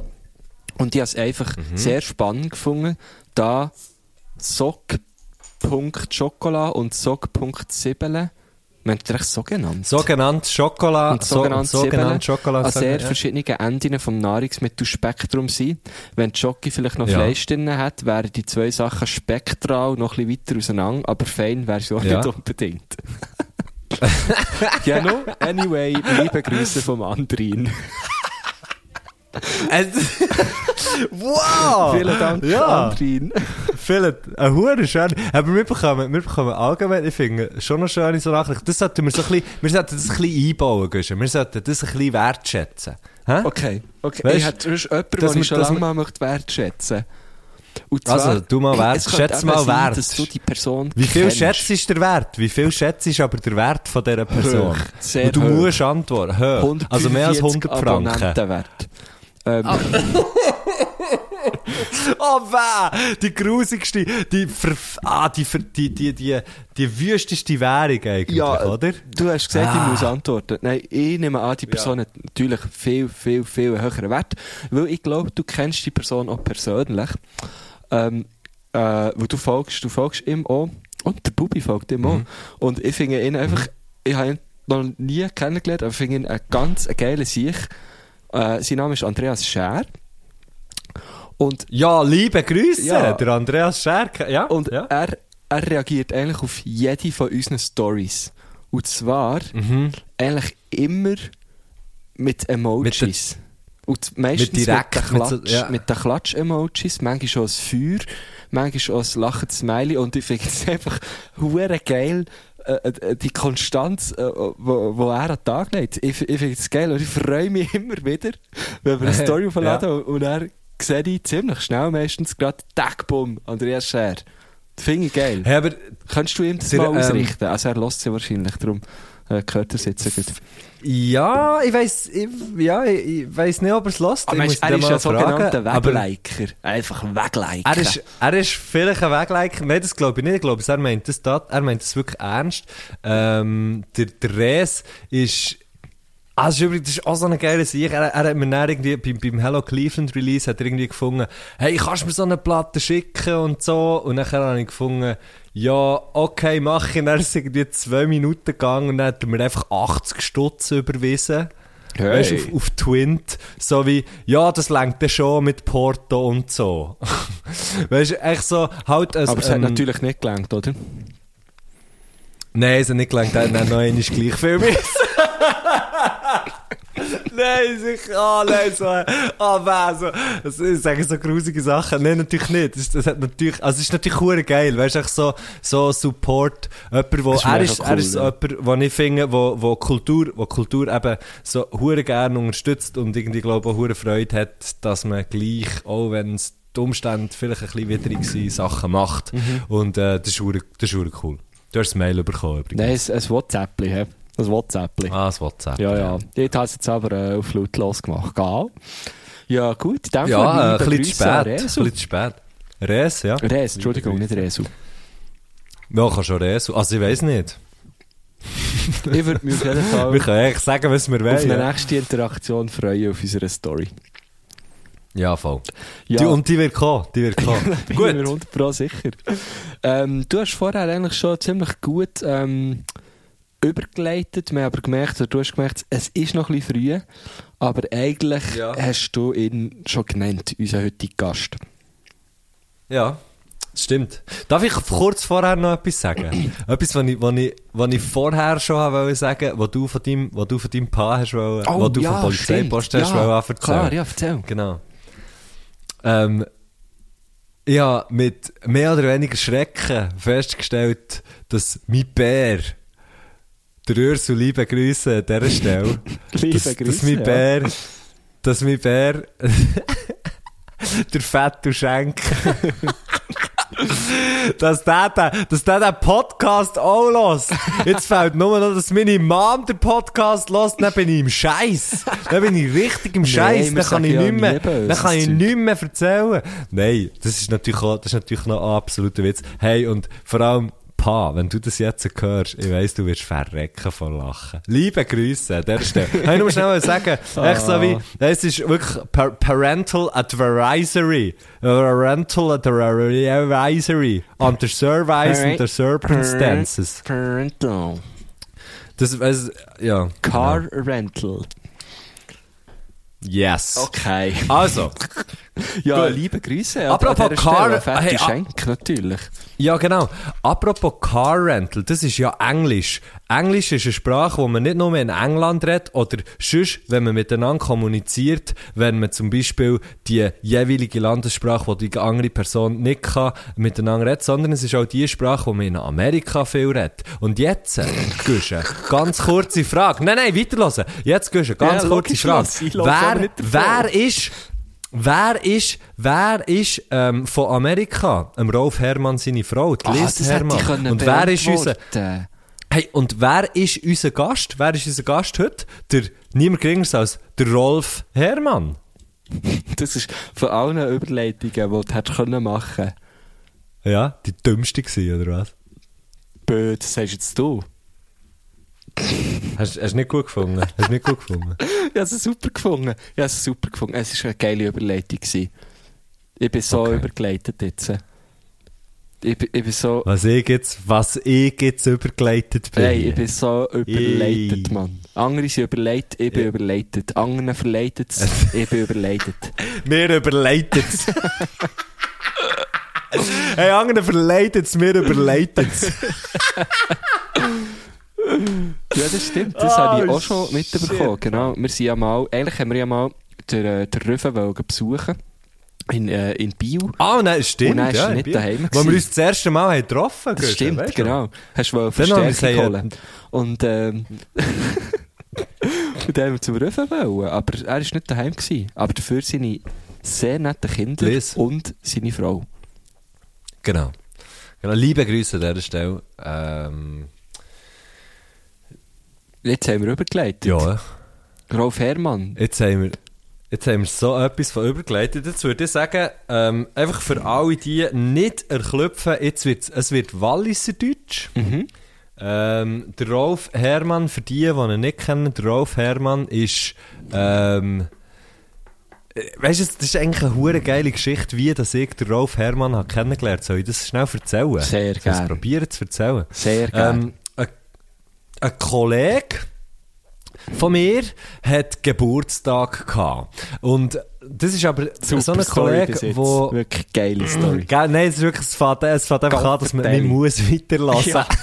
Und ich habe es einfach Mhm. sehr spannend gefunden, da Sock.schokolade und Sock.zwiebeln, man hat recht so genannt. Sogenannt Schokolade. Und sogenannt so, sogenannt Schokolade. an sehr verschiedenen Enden vom Nahrungsmittelspektrum sind. Wenn Schoki vielleicht noch Ja. Fleisch drin hat, wären die zwei Sachen spektral noch ein bisschen weiter auseinander, aber fein wäre es auch Ja. nicht unbedingt. ja, no, anyway, liebe Grüße vom Andrin. Äh, wow! Vielen Dank, Ja. Andrin. Vielen, ein hure schön. Aber wir bekommen, wir bekommen allgemein, ich finde, schon noch schöne so Nachrichten. Das sollten wir so ein bisschen, wir sollten das ein bisschen einbauen, Guschen. Wir sollten das ein bisschen wertschätzen. Hä? Okay, okay. Weißt, ich hätte jemanden, den ich schon lange mal möchte wertschätzen Und Also, du mal wert- schätz mal sein, wert. dass du die Person Wie viel kennst. schätzt ist der Wert? Wie viel schätzt ist aber der Wert von dieser Person? Hoch, sehr Und du hoch. musst antworten. Hoch. Also mehr als 100 Franken. Abonnentenwert. Ähm, Oh, weh! Die grusigste, die, ah, die, die, die, die, die wüsteste Währung eigentlich, Ja, oder? Du hast gesagt, Ah. ich muss antworten. Nein, ich nehme an, die Person hat natürlich viel, viel, viel höheren Wert. Weil ich glaube, du kennst die Person auch persönlich. Ähm, äh, weil du folgst, du folgst ihm auch. Und der Bubi folgt ihm auch. Und ich finde ihn einfach, ich habe ihn noch nie kennengelernt, aber ich finde ihn ein ganz geiler Sieg. Äh, sein Name ist Andreas Scher. Und Ja, liebe Grüße, Ja. der Andreas Scherk. Ja, Und ja. er, er reagiert eigentlich auf jede von unseren Stories. Und zwar Mhm. eigentlich immer mit Emojis. und meistens mit direkt, mit den mit Klatsch- ja. mit Klatsch-Emojis, manchmal schon als Feuer, manchmal auch als lachendes Smiley und ich finde es einfach hure geil, äh, äh, die Konstanz, äh, wo, wo er an den Tag legt. Ich, ich finde es geil und ich freue mich immer wieder, wenn wir eine Story aufladen und, und er sehe ich ziemlich schnell meistens gerade Tagbumm, Andreas Scher. Finde ich geil. Hey, aber Könntest du ihm das Der, mal ähm, ausrichten? Also er lässt sie wahrscheinlich, darum äh, gehört er sitzen gut. Ja, ich weiss, ich, ja, ich, weiss nicht, ob er es lässt. Aber er ist ein sogenannter Wegliker. Einfach Wegliker. Er ist, er ist vielleicht ein Wegleiker. Nein, das glaube ich nicht. Ich glaube, er meint das, er meint das wirklich ernst. Ähm, der, der Res ist Ah, das ist übrigens auch so eine geile Sache. Er, er hat mir dann irgendwie beim, beim Hello Cleveland Release hat er irgendwie gefunden, hey, kannst du mir so eine Platte schicken und so? Und dann habe ich gefunden, ja, okay, mach ich. Und dann ist irgendwie zwei Minuten gegangen und dann hat er mir einfach 80 Stutz überwiesen. Hey. Weißt du, auf, auf Twint, so wie, ja, das lenkt dann schon mit Porto und so. weißt du, echt so, halt ein, Aber es hat ähm, natürlich nicht gelangt, oder? Nein, es hat nicht gelangt, er hat dann noch einmal gleich viel mit. nein, sicher, ah, nein, so, ah, wer, so, das ist, sagen so grusige Sachen. Nein, natürlich nicht. Das, das hat natürlich, also, es ist natürlich hure geil, weißt du, so, so Support, jemand, wo, ist er ist, er cool, ist so ja. jemand, wo ich finde, wo, wo Kultur, wo Kultur eben so hure gerne unterstützt und irgendwie, glaube ich, auch hure Freude hat, dass man gleich, auch wenn es die Umstände vielleicht ein bisschen widrig sind, Sachen macht. Mhm. Und, äh, das ist hure, das ist hure cool. Du hast ein Mail bekommen, übrigens. Nein, ein, ein WhatsApp. Ein WhatsApp. Ah, das WhatsApp. Ja, ja. Ich habe es jetzt aber äh, auf lautlos gemacht. Geil. Ja, gut. In dem Ja, äh, ein bisschen spät. Ein Resu. bisschen spät. Res, ja. Res, Entschuldigung, nicht Resu. Ja, kann schon Res. Also, ich weiß nicht. Ich würde mich auf jeden Fall Wir können eigentlich sagen, was wir auf wollen. eine Ja, nächste Interaktion freuen auf unserer Story. ja voll. Ja, Die, und die wird kommen. Die wird kommen. bin Gut. ich mir 100 Pro sicher. Ähm, du hast vorher eigentlich schon ziemlich gut ähm, übergeleitet. Wir haben aber gemerkt, oder du hast gemerkt, es ist noch ein bisschen früh, aber eigentlich Ja. hast du ihn schon genannt, unseren heutigen Gast. Ja, das stimmt. Darf ich kurz vorher noch etwas sagen? etwas, was ich, was ich, was ich vorher schon wollte sagen, was du von deinem, was du von deinem Pa hast wollen, was du vom Polizeipost stimmt. hast ja, wollen erzählen. Klar, ja, erzähl. Genau. Ähm, ich habe mit mehr oder weniger Schrecken festgestellt, dass mein Bär, der Ursel, liebe Grüße an dieser Stelle, Liebe dass, dass Grüße, mein ja. Bär, dass mein Bär, der Fett und Schenk, dass der, dass der den Podcast auch lässt. Jetzt fällt nur noch, dass meine Mom den Podcast lässt, dann bin ich im Scheiß. Dann bin ich richtig im Scheiß. wir Dann kann ich ja nicht mehr, dann kann ich nicht mehr erzählen. Nein, das ist natürlich auch, das ist natürlich noch ein absoluter Witz. Hey, und vor allem, Pa, wenn du das jetzt hörst, ich weiss, du wirst verrecken von Lachen. Liebe Grüße an dieser Stelle. hey, nur schnell mal sagen, echt so wie, es ist wirklich par Parental Advisory. Parental Advisory. Under Surveys and the Circumstances. Parental. Das, es, ja. Car Rental. Yes. Okay. Also. Ja, Gut. liebe Grüße. Apropos Car- Fette hey, Schenk, natürlich. Ja, genau. Apropos Car Rental, das ist ja Englisch. Englisch ist eine Sprache, die man nicht nur in England redet oder sonst, wenn man miteinander kommuniziert, wenn man zum Beispiel die jeweilige Landessprache, die die andere Person nicht kann, miteinander redet, sondern es ist auch die Sprache, die man in Amerika viel redet. Und jetzt, äh, Guschen, ganz kurze Frage. Nein, nein, weiterhören. Jetzt, Guschen, ganz Ja, kurze Frage. Wer, wer ist Wer ist, wer ist ähm, von Amerika? Ähm, Rolf Herrmann seine Frau, die Ah, Liz ich Herrmann. können Und wer ist unser, hey, und wer ist unser Gast? Wer ist unser Gast heute? Der, niemand geringer als der Rolf Herrmann. Das ist von allen Überleitungen, die du hättest können machen Ja, die dümmste gewesen, oder was? Bö, das sagst jetzt du. Hast, du nicht gut gefunden? Hast du nicht gut gefunden? Ich habe es super gefunden. Ich habe es super gefunden. Es war eine geile Überleitung. Gewesen. Ich bin so Okay. übergeleitet jetzt. Ich, ich bin so... Was ich jetzt, was ich jetzt übergeleitet bin. Hey, ich bin so überleitet, Ey. Mann. Andere sind überleitet, ich bin Ja. überleitet. Anderen verleitet ich bin überleitet. Mir überleitet Hey, anderen verleitet es, mir überleitet Ja, das stimmt. Das Ah, habe ich auch schon shit. mitbekommen. Genau. Wir sind ja mal, eigentlich haben wir ja mal den, äh, den wollen besuchen. In, äh, in Biel. Ah, nein, stimmt. Und dann ist ja, nicht daheim Wo wir uns das erste Mal haben getroffen haben. Stimmt, weißt du? genau. Hast du Verstärkung holen. Und, ähm, dann haben wir zum Rüffen wollen. Aber er war nicht daheim. Gewesen. Aber dafür seine sehr netten Kinder Liz. und seine Frau. Genau. genau. Liebe Grüße an dieser Stelle. Ähm, Jetzt haben wir übergeleitet. ja, Rolf Herrmann. jetzt haben wir, jetzt haben wir so etwas von übergeleitet. Jetzt würde ich sagen, ähm, einfach für alle, die nicht erklüpfen, jetzt wird es wird Walliser Deutsch. Mhm. Ähm, der Rolf Herrmann, für die, die ihn nicht kennen, der Rolf Herrmann ist, ähm, äh, Weißt du, das ist eigentlich eine hure geile Geschichte, wie dass ich den Rolf Herrmann habe kennengelernt habe. Soll ich das schnell erzählen? Sehr Soll ich es gern. probieren zu erzählen? Sehr gerne. Ähm, ein, Kollege von mir hat Geburtstag gehabt. Und das ist aber so ein Kollege, wo... Wirklich geile Story. Gell, nein, es ist wirklich, es fängt, es fängt einfach an, dass man nicht muss weiterlassen. Ja.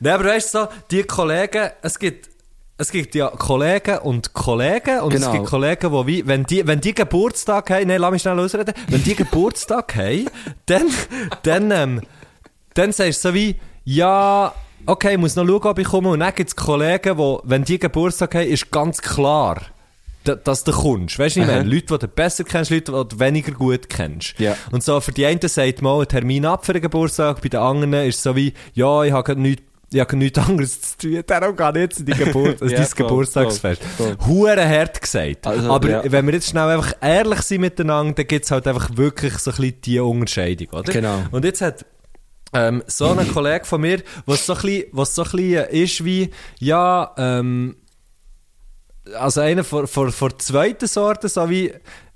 Nein, aber weißt du so, die Kollegen, es gibt, es gibt ja Kollegen und Kollegen und es Genau. gibt Kollegen, die wie, wenn die, wenn die Geburtstag haben, nein, lass mich schnell ausreden, wenn die Geburtstag haben, dann, dann, ähm, dann sagst du so wie, ja, okay, ich muss noch schauen, ob ich komme. Und dann gibt es Kollegen, die, wenn die Geburtstag haben, ist ganz klar, da- dass du kommst. Weißt du, ich meine? Leute, die du besser kennst, Leute, die du weniger gut kennst. Ja. Und so, für die einen sagt man einen Termin ab für den Geburtstag, bei den anderen ist es so wie, ja, ich habe nichts, ich habe nichts anderes zu tun, darum ich jetzt in die Geburt, also Ja, dein Geburtstagsfest. Hure hart gesagt. Also, Aber ja. wenn wir jetzt schnell einfach ehrlich sind miteinander, dann gibt es halt einfach wirklich so ein bisschen die Unterscheidung, oder? Genau. Und jetzt hat ähm, so ein Kollege von mir, was so ein bisschen, was so ein bisschen ist wie, ja, ähm, also einer von, von, von zweiten Sorte, so wie,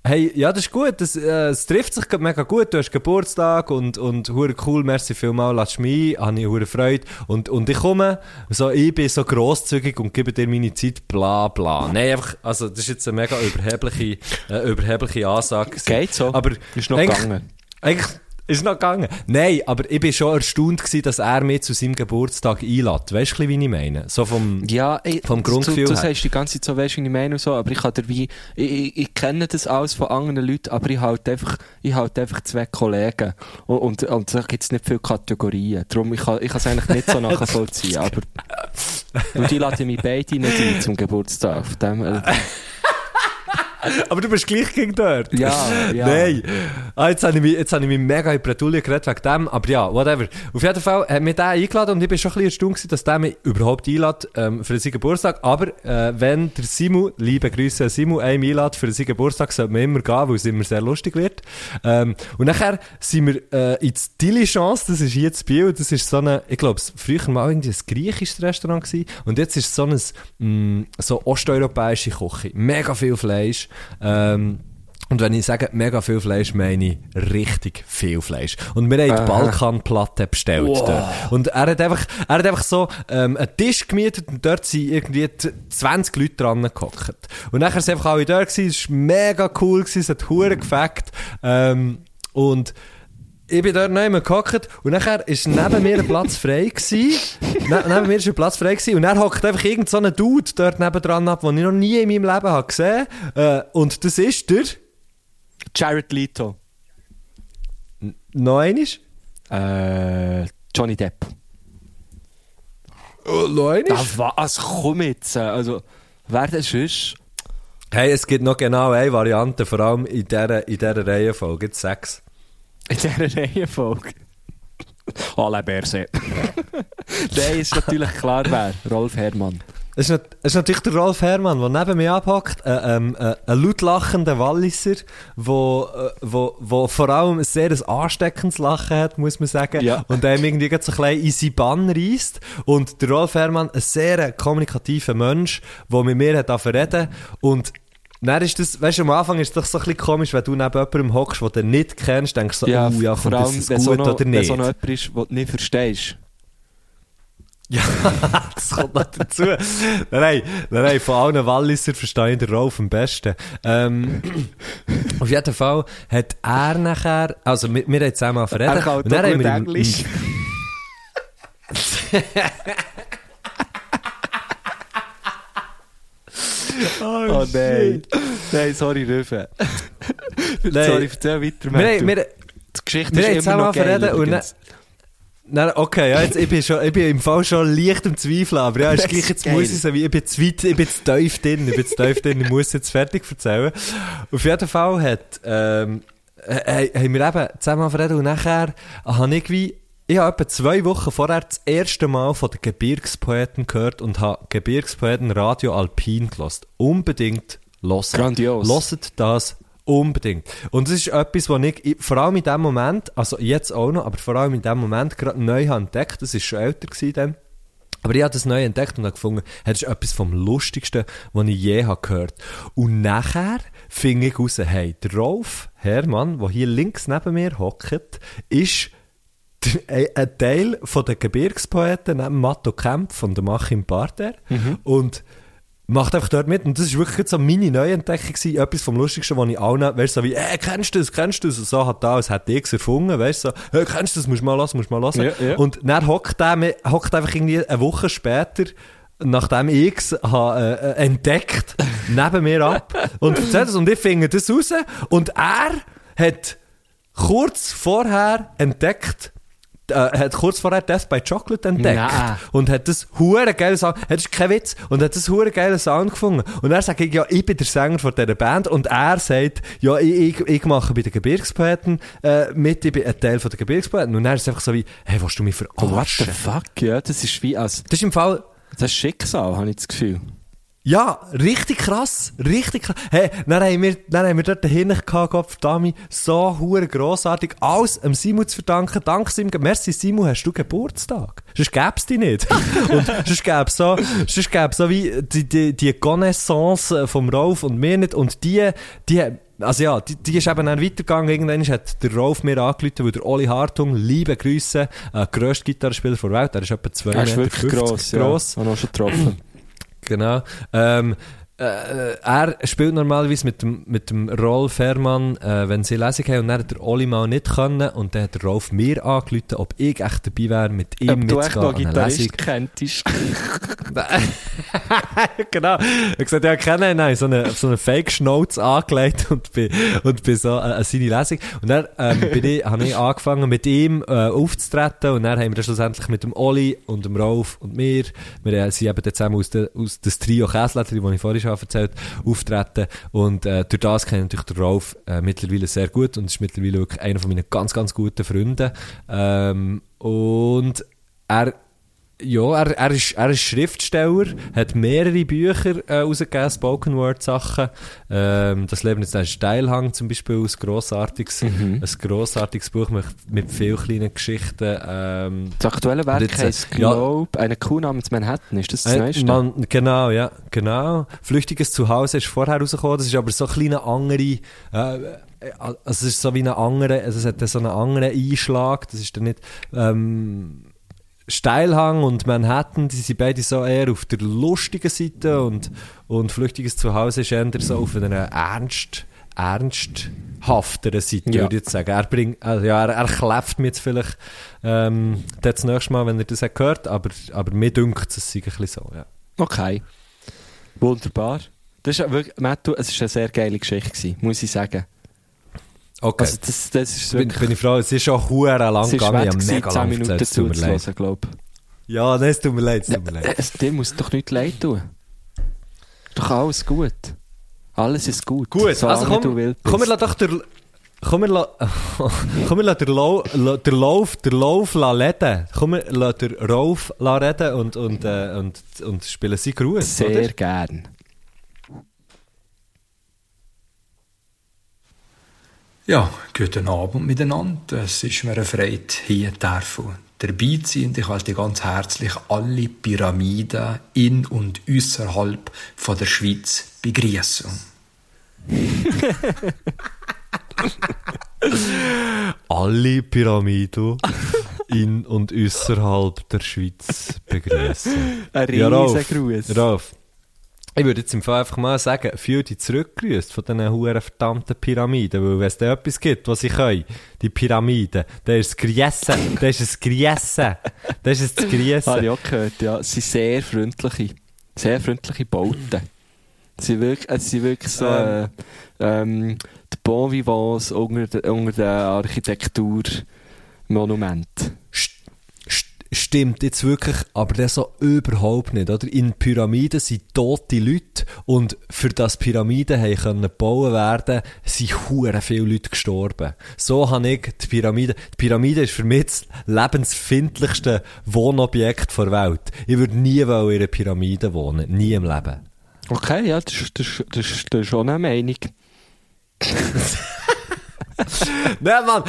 hey, ja, das ist gut, das, äh, es trifft sich mega gut, du hast Geburtstag und, und hure cool, merci vielmal, lass mich ein, habe ich hure Freude und, und ich komme, so, ich bin so grosszügig und gebe dir meine Zeit, bla, bla. Nein, einfach, also, das ist jetzt eine mega überhebliche, äh, überhebliche Ansage. Geht so. Aber Ist noch gegangen. Eigentlich ist noch gegangen. Nein, aber ich bin schon erstaunt gewesen, dass er mich zu seinem Geburtstag einlädt. Weißt du, wie ich meine? So vom, Ja, ich, vom Grundgefühl Du, du sagst die ganze Zeit so, weißt du, wie ich meine und so, aber ich kann ich, ich, ich kenne das alles von anderen Leuten, aber ich halt einfach, ich halt einfach zwei Kollegen. Und, und, und da gibt es nicht viele Kategorien. Darum, ich kann, ich es eigentlich nicht so nachvollziehen, aber, und die laden mich beide nicht ein zum Geburtstag. Von dem, äh, Aber du bist gleich gegen dort. Ja, ja. Nein. Ah, jetzt habe ich mich, jetzt habe ich mich mega in die Bredouille geredet wegen dem, aber ja, whatever. Auf jeden Fall hat mich der eingeladen und ich bin schon ein bisschen erstaunt gewesen, dass der mich überhaupt einlädt ähm, für seinen Geburtstag. Aber äh, wenn der Simu, liebe Grüße Simu, einem einlädt für seinen Geburtstag, sollte man immer gehen, weil es immer sehr lustig wird. Ähm, und nachher sind wir äh, ins Diligence, das ist hier das Biel, das ist so eine, ich glaube, früher mal irgendwie ein griechisches Restaurant gewesen und jetzt ist es so ein mh, so osteuropäische Küche. Mega viel Fleisch. Ähm, und wenn ich sage mega viel Fleisch, meine ich richtig viel Fleisch. Und wir haben die Aha. Balkanplatte bestellt dort. Und er hat einfach, er hat einfach so ähm, einen Tisch gemietet und dort sind irgendwie t- 20 Leute dran gehockt. Und nachher sind einfach alle gewesen, es war mega cool gewesen, es hat hure gefackt. Ähm, und ich bin dort neben gehockt und nachher ist neben mir ein Platz frei gewesen. ne, neben mir ist ein Platz frei gewesen und er hockt einfach irgend so ein Dude dort nebendran ab, den ich noch nie in meinem Leben habe gesehen. Äh, und das ist der, Jared Leto. noch einmal, Äh, Johnny Depp. oh, noch einmal. Da was, komm jetzt. äh, Also, wer das ist? Hey, es gibt noch genau eine Variante, vor allem in dieser, in dieser Reihenfolge, gibt es sechs. In dieser Reihenfolge. Alain Berset. Nein, ist natürlich klar wer. Rolf Herrmann. Es ist, nat- es ist natürlich der Rolf Herrmann, der neben mir abhockt, äh, ähm, äh, ein laut lachender Walliser, wo, äh, wo, wo vor allem ein sehr ansteckendes Lachen hat, muss man sagen, Ja. und einem irgendwie so ein bisschen in seinen Bann reisst. Und der Rolf Herrmann, ein sehr kommunikativer Mensch, der mit mir hat reden und dann ist das, weißt du, am Anfang ist es doch so ein bisschen komisch, wenn du neben jemandem hockst, den du nicht kennst, denkst du so, Ja, oh ja, allem, das wenn gut so noch, oder wenn nicht? so noch jemand ist, den du nicht verstehst. Ja, das kommt noch dazu. nein, nein, nein, von allen Walliser verstehe ich den Rolf am besten. Ähm, auf jeden Fall hat er nachher, also wir, wir haben zusammen verredet. Er kann haben gut Englisch. Oh, nein. Nein, sorry, Rüfe. Sorry, erzähl weiter, Wir, wir, Die Geschichte wir ist immer noch geil, verredet und. Nein, okay, ja, jetzt, ich, bin schon, ich bin im Fall schon leicht im Zweifeln, aber ja, ist gleich, jetzt geil. muss ich sagen, ich bin zu weit, ich bin zu tief drin, ich bin zu tief drin, ich muss jetzt fertig erzählen. Auf jeden Fall hat, ähm, äh, haben wir eben zusammen verredet und nachher habe ich wie, ich habe etwa zwei Wochen vorher das erste Mal von den Gebirgspoeten gehört und habe Gebirgspoeten Radio Alpin gelost. Unbedingt hören. Grandios. Hört das Unbedingt. Und das ist etwas, was ich vor allem in dem Moment, also jetzt auch noch, aber vor allem in dem Moment gerade neu habe entdeckt, das ist schon älter gewesen dann, aber ich habe das neu entdeckt und habe gefunden, das ist etwas vom Lustigsten, was ich je habe gehört. Und nachher fing ich raus, hey, der Rolf Hermann, der hier links neben mir hockt, ist ein Teil von den Gebirgspoeten neben Matto Kempf von der Machim Parter und macht einfach dort mit. Und das ist wirklich so meine Neuentdeckung gewesen, etwas vom Lustigsten, was ich allen, weißt du, so wie, äh, kennst du das, kennst du das, und so hat da, als hätte ich es erfunden, weißt du, so, hey, kennst du das, musst du mal lassen, musst du mal lassen. Ja, ja. Und dann hockt der, mi- hockt einfach irgendwie eine Woche später, nachdem ich es habe, äh, äh, entdeckt, neben mir ab und erzählt das und ich finde das raus. Und er hat kurz vorher entdeckt, äh, hat kurz vorher Death by Chocolate entdeckt Nein. und hat das hure geile Sound, hat das ist kein Witz, und hat das hure geile Sound gefunden. Und er sagt, ja, ich bin der Sänger von dieser Band und er sagt, ja, ich, ich, ich mache bei den Gebirgspoeten äh, mit, ich bin ein Teil von den Gebirgspoeten. Und er ist einfach so wie, hey, willst du mich Oh, what the verarschen? fuck? Ja, das ist wie als... das ist im Fall, Das ist Schicksal, habe ich das Gefühl. Ja, richtig krass, richtig krass. Hey, dann haben wir, dann haben wir dort dahinter gehabt, Gott verdammt, so hure grossartig, alles dem Simu zu verdanken, dank Simu, merci Simu, hast du Geburtstag? Sonst gäb's dich nicht. und sonst gäb's so, sonst gäb's so wie die, die, die Connaissance vom Rolf und mir nicht, und die, die, also ja, die, die ist eben dann weitergegangen. Irgendwann hat der Rolf mir angerufen, weil der Oli Hartung, liebe Grüße, äh, der grösste Gitarrespieler der Welt, der ist etwa 2 Er ist Meter wirklich 50 gross, gross. ja. Ich auch schon getroffen. Genau. Ähm, äh, er spielt normalerweise mit dem, mit dem Rolf Herrmann, äh, wenn sie Lesung haben, und dann hat der Oli mal nicht können, und dann hat der Rolf mir angerufen, ob ich echt dabei wäre, mit ihm Ob du echt mitzugehen noch Gitarrist kenntest. genau. Er hat gesagt, ja, kennen, nein, so eine, so eine Fake-Schnauz angelegt und bin, und bin so äh, an seine Lesung. Und dann ähm, bin ich, habe ich angefangen, mit ihm äh, aufzutreten und dann haben wir dann schlussendlich mit dem Oli und dem Rolf und mir, wir äh, sind eben zusammen aus, de, aus das Trio Käsletter, das ich vorhin schon erzählt auftreten und äh, durch das kenne ich natürlich den Rolf äh, mittlerweile sehr gut und ist mittlerweile wirklich einer von meinen ganz, ganz guten Freunden. Ähm, und er ja, er, er, ist, er ist Schriftsteller, hat mehrere Bücher äh, rausgegeben, Spoken Word Sachen. Ähm, das Leben ist ein Steilhang zum Beispiel, ein grossartiges, Mhm. ein grossartiges Buch mit, mit vielen kleinen Geschichten. Ähm, Das aktuelle Werk jetzt, äh, heisst, ja. glaub, eine Kuh namens Manhattan. Ist das das äh, Neueste? man, genau, ja, genau. Flüchtiges Zuhause ist vorher rausgekommen, das ist aber so ein kleiner andere, äh, also es ist so wie eine andere, also es hat so einen anderen Einschlag, das ist dann nicht, ähm, Steilhang und Manhattan, die sind beide so eher auf der lustigen Seite und, und Flüchtiges Zuhause ist eher so auf einer ernst, ernsthafteren Seite, Ja. würde ich jetzt sagen. Er bringt, also ja, er, er klebt mir jetzt vielleicht ähm, das nächste Mal, wenn er das hat gehört, aber, aber mir dünkt es sei ein bisschen so, ja. Okay. Wunderbar. Das ist wirklich, Mattu, es war eine sehr geile Geschichte, gewesen, muss ich sagen. Okay. Also das, das ist bin, wirklich... bin ich froh, es ist schon hure lang gegangen, ich mega 10 lang Minuten erzählt, zuzuhören, glaube Ja, nein, es tut mir leid, es ich. tut mir leid. Es, dir muss doch nicht leid tun. Doch alles gut. Alles ist gut. Gut, solange also komm, du wild komm, wir lassen doch der... Komm, wir lassen, der, Lau, la- der Lauf, der Lauf la reden. Komm, wir lassen der Rauf reden und, und, äh, und, und spielen sie Gruß, Sehr oder? gern. Ja, guten Abend miteinander. Es ist mir eine Freude, hier dürfen dabei zu sein. Und ich halte ganz herzlich alle Pyramiden in und außerhalb von der Schweiz begrüßen. Alle Pyramiden in und außerhalb der Schweiz begrüßen. Ein Ja, Rolf, Riesengruß. Ich würde jetzt im Fall einfach mal sagen, fühl dich zurückgerüßt von diesen huren verdammten Pyramiden, weil wenn es da etwas gibt, was sie können, die Pyramiden, dann ist es Griessen, dann ist es Griessen, dann ist es das Habe ich Griessen. auch gehört, ja. Es sind sehr freundliche, sehr freundliche Bauten. Sie sind wirklich, es sind wirklich so, äh, ähm, die Bon Vivants unter, de, unter den Architekturmonumenten. St- st- Stimmt jetzt wirklich, aber das so überhaupt nicht, oder? In Pyramiden sind tote Leute und für das Pyramiden haben können gebaut werden, sind hure viele Leute gestorben. So habe ich die Pyramide, die Pyramide ist für mich das lebensfindlichste Wohnobjekt der Welt. Ich würde nie in einer Pyramide wohnen, nie im Leben. Okay, ja, das, das, das, das ist schon eine Meinung. Nein, Mann,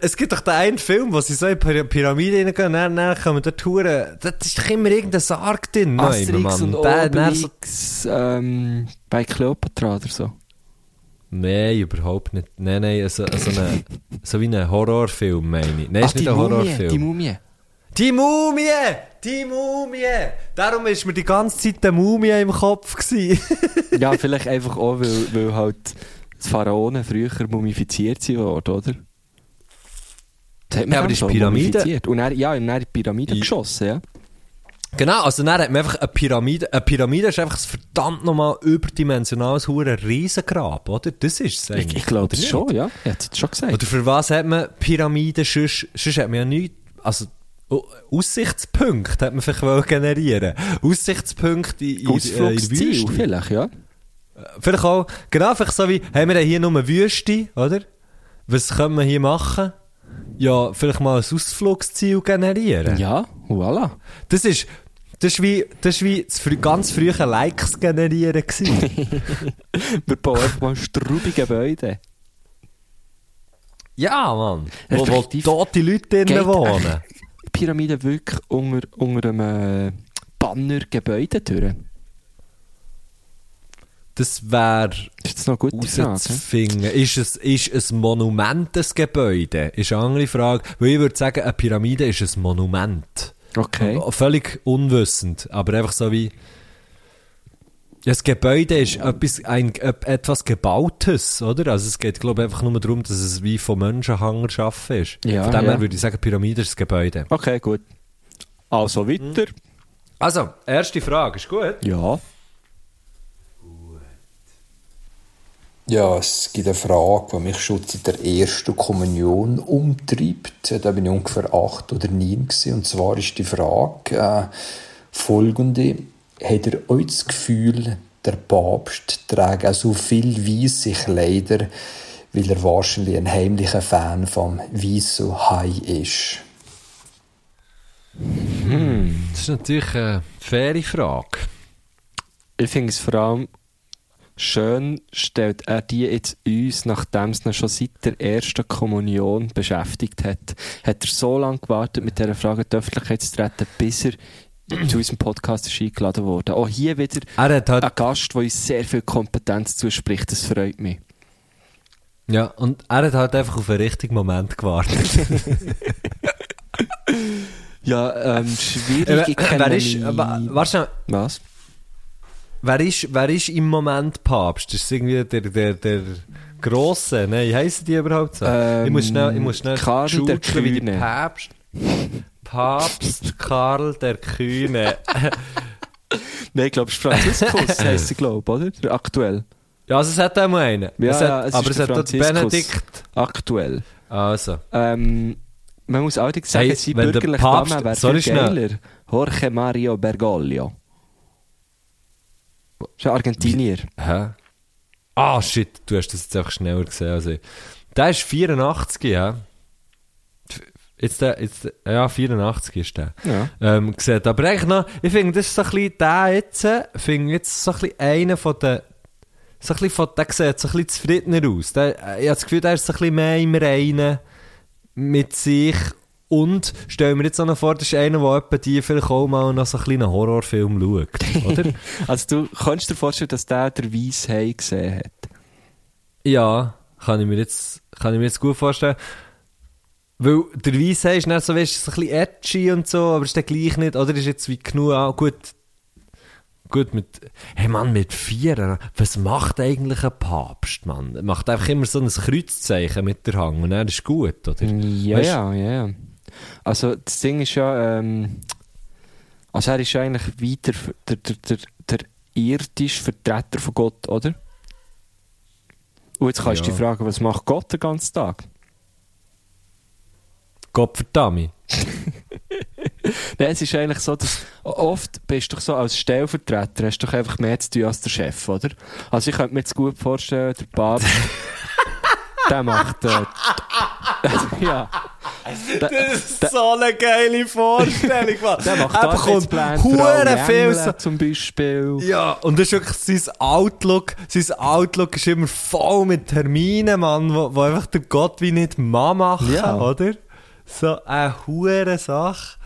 es gibt doch den einen Film, wo sie so in die Pyramide reingehen, dann, dann kommen dort Touren, da ist doch immer irgendein Sarg drin. Asterix Mann. und der so- Obelix ähm, bei Cleopatra oder so. Nein, überhaupt nicht. Nein, nein, so, so, eine, so wie ein Horrorfilm, meine ich. Nein, Ah, ist nicht die ein Mumie, Horrorfilm. die Mumie. Die Mumie! Die Mumie! Darum ist mir die ganze Zeit eine Mumie im Kopf. Ja, vielleicht einfach auch, weil, weil halt die Pharaonen früher mumifiziert worden, oder? Das hat man Ja, aber die schon Pyramide-. Und dann, ja, und dann in die Pyramide I- geschossen, ja. Genau, also dann hat man einfach eine Pyramide. Eine Pyramide ist einfach ein verdammt nochmal überdimensionales hure Riesengrab, oder? Das ist es Ich, eigentlich. ich glaube oder es nicht? schon, ja. Er hat es schon gesagt. Oder für was hat man Pyramiden? Sonst, sonst hat man ja nichts. Also, oh, Aussichtspunkte hat man vielleicht generieren. Aussichtspunkte in, in, in der Ausflugsziel Wüste. vielleicht, ja. Vielleicht auch, genau, vielleicht so wie, haben wir hier nur eine Wüste, oder? Was können wir hier machen? Ja, vielleicht mal ein Ausflugsziel generieren. Ja, voilà. Das ist, das ist wie, das ist wie das frü ganz frühe Likes generieren gewesen. Wir bauen einfach mal straubige Gebäude. ja, Mann. Wo, wo tote Leute drinnen wohnen. Pyramide wirklich unter, unter einem äh, Banner Gebäude durch. Das wäre Das ist es, ist ein Monument ein Gebäude? Ist eine andere Frage. Weil ich würde sagen, eine Pyramide ist ein Monument. Okay. Völlig unwissend, aber einfach so wie. Das Gebäude ist etwas, ein, etwas Gebautes, oder? Also es geht, glaube ich, einfach nur darum, dass es wie von Menschenhanger geschaffen ist. Ja, Von dem ja. her würde ich sagen, Pyramide ist das Gebäude. Okay, gut. Also weiter. Also, erste Frage, ist gut? Ja. Ja, es gibt eine Frage, die mich schon seit der ersten Kommunion umtreibt. Da bin ich ungefähr acht oder neun gewesen. Und zwar ist die Frage äh, folgende. Habt ihr euch das Gefühl, der Papst trägt auch so viel weisse Kleider, weil er wahrscheinlich ein heimlicher Fan vom weißen Hai ist? Das ist natürlich eine faire Frage. Ich finde es vor allem schön, stellt er die jetzt uns, nachdem es ihn schon seit der ersten Kommunion beschäftigt hat, hat er so lange gewartet, mit dieser Frage in die Öffentlichkeit zu treten, bis er zu unserem Podcast ist eingeladen wurde. Auch hier wieder Er hat halt ein Gast, der uns sehr viel Kompetenz zuspricht. Das freut mich. Ja, und er hat halt einfach auf den richtigen Moment gewartet. Ja, ähm, schwierig. Ich kenne wer ist, äh, Was? Wer ist, wer ist im Moment Papst? Ist es irgendwie der, der, der Grosse? Nein, heissen die überhaupt so? Ähm, ich muss schnell, ich muss schnell Karl der schultern, wie Kühne. Papst. Papst Karl der Kühne. Nein, ich glaube, es ist Franziskus, heisst sie, glaube oder? Der aktuell. ja, also es hat auch mal einen. Ja, es ja, hat, es aber ist es der hat dort. Benedikt. Aktuell. Also. Ähm, man muss allerdings sagen, Hey, sein der bürgerlicher Papst- Name wäre geiler. Jorge Mario Bergoglio. Ist ein Argentinier. Hä? Ah, shit, du hast das jetzt einfach schneller gesehen als ich. Der ist 84, ja. Jetzt der, jetzt, ja, 84 ist der. Ja. Ähm, gesehen. Aber eigentlich noch, ich finde, das ist so ein bisschen der jetzt, äh, finde jetzt so ein bisschen einer von den, so ein bisschen von, der sieht so ein bisschen zufriedener aus. Der, äh, ich habe das Gefühl, der ist so ein bisschen mehr im Reinen mit sich. Und stell mir jetzt auch noch vor, das ist einer, der etwa die vielleicht auch mal noch so einen kleinen Horrorfilm schaut, oder? Also du kannst dir vorstellen, dass der der Weiss Hai gesehen hat. Ja, kann ich mir jetzt, kann ich mir jetzt gut vorstellen. Weil der Weiss ist nicht so, weißt, so ein bisschen edgy und so, aber ist der gleich nicht, oder ist jetzt wie genug, ah, gut, gut mit, hey Mann, mit vier, was macht eigentlich ein Papst, Mann? Er macht einfach immer so ein Kreuzzeichen mit der Hand und er ist gut, oder? Ja, Weißt- ja, ja, ja. Also das Ding ist ja, ähm, also er ist eigentlich weiter der, der, der, der irdische Vertreter von Gott, oder? Und jetzt kannst du Ja. dich fragen, was macht Gott den ganzen Tag? Gott verdammt. Nein, es ist eigentlich so, dass oft bist du doch so als Stellvertreter, hast du doch einfach mehr zu tun als der Chef, oder? Also ich könnte mir jetzt gut vorstellen, der Papst, der macht, äh, ja, Das ist so eine geile Vorstellung, der macht Arbeitspläne für viel so- zum Beispiel. Ja, und das ist wirklich sein Outlook. Sein Outlook ist immer voll mit Terminen, Mann, wo, wo einfach der Gott wie nicht Mann machen, Ja. oder? So eine hure Sache.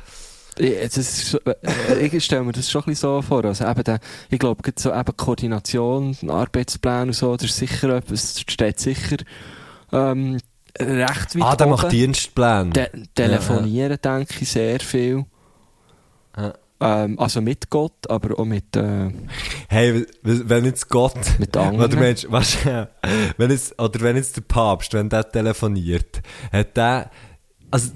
Ja, das ist, äh, ich stelle mir das schon ein bisschen so vor. Also eben der, ich glaube, so eben Koordination, Arbeitspläne und so, das ist sicher etwas, das steht sicher ähm, recht weit Ah, der oben. macht Dienstpläne. Te telefonieren, denke ich, sehr viel. Ja. Ähm, also mit Gott, aber auch mit, äh, Hey, wenn jetzt Gott, mit anderen. oder Mensch, was, wenn jetzt, oder wenn jetzt der Papst, wenn der telefoniert, hat der, also,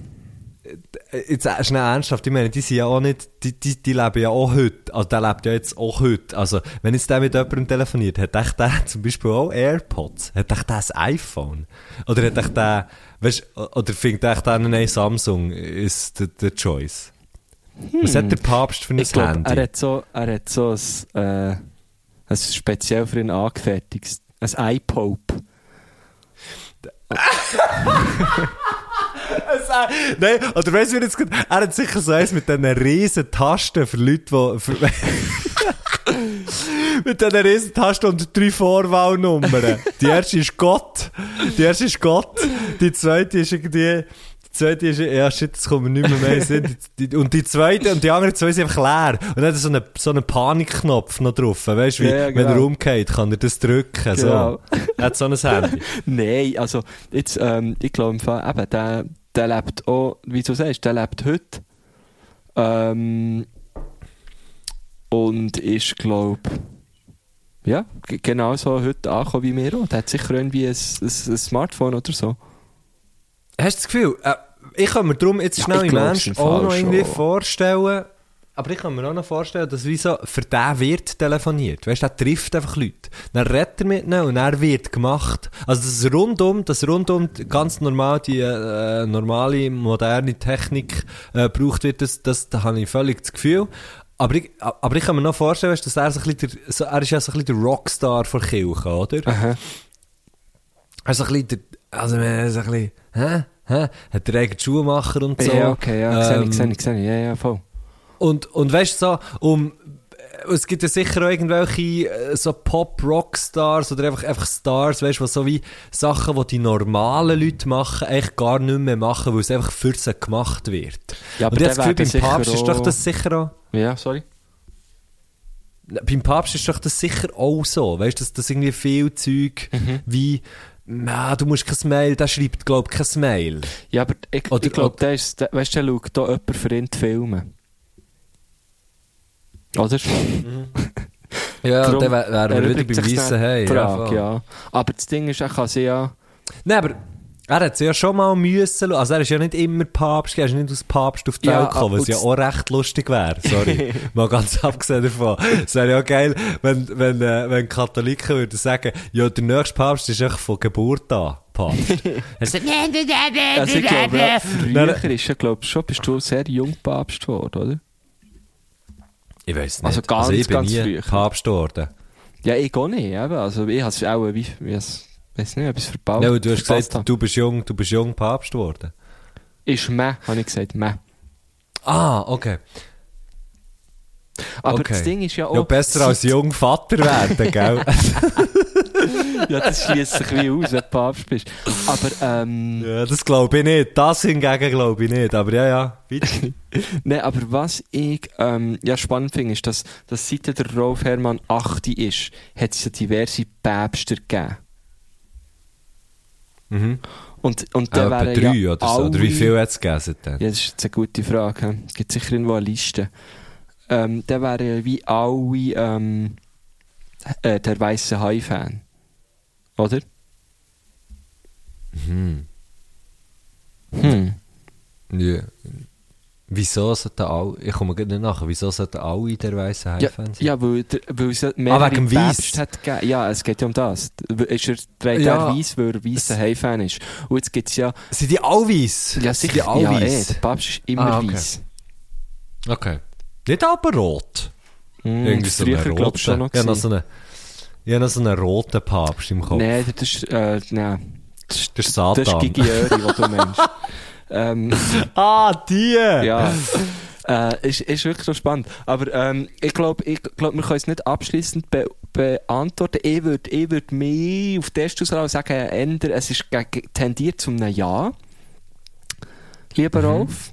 jetzt äh, schnell ernsthaft, ich meine, die sind ja auch nicht, die, die, die leben ja auch heute, also der lebt ja jetzt auch heute, also, wenn jetzt der mit jemandem telefoniert, hat echt der zum Beispiel auch AirPods, hat echt der ein iPhone, oder hat echt der, weißt, oder findet echt der, nein, Samsung ist der, der Choice. Was hat der Papst für ein Hm. ich glaube, Handy? er hat so, er hat so ein, äh, ein speziell für ihn angefertigtes, ein iPope. Nein, oder weißt du, wie jetzt gut, er hat sicher so eins mit diesen riesen Tasten für Leute, die, für, mit diesen riesen Tasten und drei Vorwahlnummern. Die erste ist Gott, die erste ist Gott, die zweite ist irgendwie, die zweite ist, ja shit, das kommt mir nicht mehr mehr Sinn. Und die zweite und die anderen zwei sind einfach leer. Und dann hat er so einen, so einen Panikknopf noch drauf, weißt du, wie, Ja, ja, wenn er genau. umgeht, kann er das drücken, Genau. so. Er hat so ein Handy. Nein, also, jetzt, ähm, ich glaube, eben, der, der lebt auch, wie du sagst, der lebt heute. Ähm, und ist, glaube ja, g- genau so heute angekommen wie wir auch. Der hat sicher irgendwie ein, ein, ein Smartphone oder so. Hast du das Gefühl, äh, ich kann mir darum jetzt Ja, schnell im glaub's Mensch im auch noch irgendwie schon. vorstellen, aber ich kann mir auch noch vorstellen, dass wie so für den wird telefoniert. Weißt du, der trifft einfach Leute. Dann redet er mit ihnen und er wird gemacht. Also das rundum, das rundum ganz normal die äh, normale, moderne Technik äh, braucht wird, das, das, da habe ich völlig das Gefühl. Aber ich, aber ich kann mir noch vorstellen, weißt dass er, so ein bisschen der, so, er ist ja so ein bisschen der Rockstar von Kirche, oder? Aha. Also ein bisschen, der, also er so ein bisschen, hä? Hä? Hat der eigenen Schuhmacher und so. Ja, okay, ja, sehe Ähm, ich, sehe ich, sehe ich, ja, ja, voll. Und, und weißt du, so, um, es gibt ja sicher auch irgendwelche äh, so Pop-Rock-Stars oder einfach, einfach Stars, weißt du, so wie Sachen, die die normalen Leute machen, eigentlich gar nicht mehr machen, weil es einfach für sie gemacht wird. Ja, aber und der jetzt Gefühl, werden beim Papst ist doch das sicher auch, Ja, sorry. beim Papst ist doch das sicher auch so, weißt du, dass das irgendwie viel Zeug Mhm. wie, na, du musst kein Mail, der schreibt, glaub ich, kein Mail. Ja, aber ich, ich glaube, der ist, der, weißt du, der schaut da jemand für ihn die Filme. Oder? Ja, Darum dann wär- wären wir wieder beim Weissen Hey. Frage, voll. ja. Aber das Ding ist, er kann sie ja... Nein, aber er hat es ja schon mal müssen, also er ist ja nicht immer Papst, er ist nicht als Papst auf die Ja, Welt gekommen, was ja auch recht lustig wäre, sorry. mal ganz abgesehen davon. Es wäre ja geil, wenn, wenn, äh, wenn Katholiken würden sagen, ja, der nächste Papst ist echt von Geburt an Papst. Also ich glaube, ja, früher ist ja, glaube schon, bist du sehr jung Papst geworden, oder? Ich weiß nicht. Also ganz, ich bin ganz nie früh. Papst geworden. Ja, ich auch nicht, eben. Also ich habe es auch, wie, wie es, weiß nicht, etwas verbaut. Ja, du hast gesagt, habe. du bist jung, du bist jung Papst geworden. Ist meh, habe ich gesagt, meh. Ah, okay. Aber okay. das Ding ist ja auch... Ja, besser als jung Vater werden, gell? Ja, das schließt sich wie aus, wenn du Papst bist. Aber, ähm... ja, das glaube ich nicht. Das hingegen glaube ich nicht. Aber ja, ja, weiter. Nein, aber was ich ähm, ja, spannend finde, ist, dass, dass seit der Rolf Hermann 8 ist, hat es ja diverse Päpste gegeben. Mhm. Und, und dann etwa wären drei ja oder so. Oder wie alle- viel hat es gegeben? Ja, das ist eine gute Frage. Es gibt sicher irgendwo eine Liste. Ähm, dann wären ja wie alle ähm, äh, der weiße Hai-Fan. Oder? Mhm. Hm. Ja. Wieso sollten alle, ich komme nicht nach, wieso sollten alle der weißen Ja, Hai-Fans sein? ja, weil, der- weil es mehrere Ah, wegen. Päpste hat gegeben. Ja, es geht ja um das. Ist er, trägt Ja. er weiss, weil er weißer Hai-Fan ist. Und jetzt gibt es ja... Sind die alle weiss? Ja, Sind sicher. die alle ja, eh, weiss? der Papst ist immer Ah, okay. weiss. Okay. Nicht aber rot. Mm, Irgendwie so schon roten. noch. Habe noch so habe noch so einen roten Papst im Kopf. Nein, das ist... Äh, nein. Das ist Das ist Satan. Gigi Öri, was du meinst. Ähm, Ah, die! ja. Äh, ist, ist wirklich so spannend. Aber ähm, ich glaube, ich glaub, wir können es nicht abschließend be beantworten. Ich würde ich würd mich auf die erste Auswahl sagen, ändern. Es ist tendiert zum einem Ja. Lieber Rolf.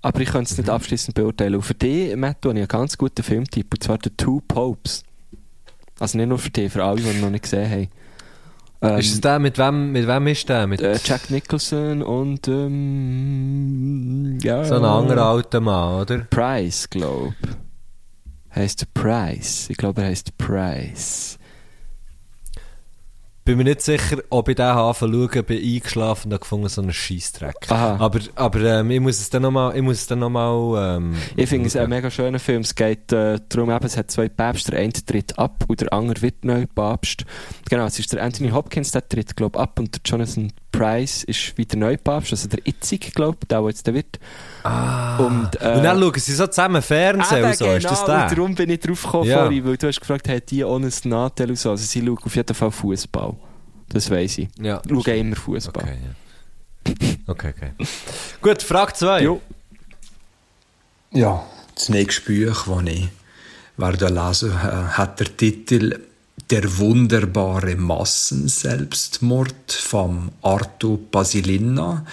Aber ich könnte es nicht abschließend beurteilen. Und für dich, Matt, habe ich einen ganz guten Filmtipp. Und zwar The Two Popes. Also nicht nur für dich, für alle, die ihn noch nicht gesehen haben. Ähm, Ist es der, mit wem, mit wem ist der? Mit äh, Jack Nicholson und ähm, ja, so einem anderen alten Mann, oder? Price, glaub. Heißt der Price? Ich glaube, er heißt Price. Bin mir nicht sicher, ob ich den Hafen schaue, bin eingeschlafen und habe gefunden, so einen Scheissdreck. Aber, aber ähm, ich muss es dann nochmal, ich muss es dann nochmal, ähm, Ich finde es ein mega schöner Film. Es geht äh, darum, eben, es hat zwei Päpste. Der eine tritt ab und der andere wird neu Papst. Genau, es ist der Anthony Hopkins, der tritt, glaube ich, ab und der Jonathan Price ist wieder neu Papst, also der Itzig, glaube ich, der, der jetzt der wird. Ah. Und, äh, und dann schauen sie so zusammen Fernsehen Eben, und so, ist das genau, und der? darum bin ich drauf gekommen Ja. vorhin, weil du hast gefragt, hat die ohne ein Nachteil und so. Also sie schauen auf jeden Fall Fußball. Das weiss ich. Ja. Schauen immer Fußball. Okay, ja. Okay, okay. Gut, Frage 2. Jo. Ja, das nächste Buch, das ich werde lesen, äh, hat der Titel Der wunderbare Massenselbstmord von Arto Basilina.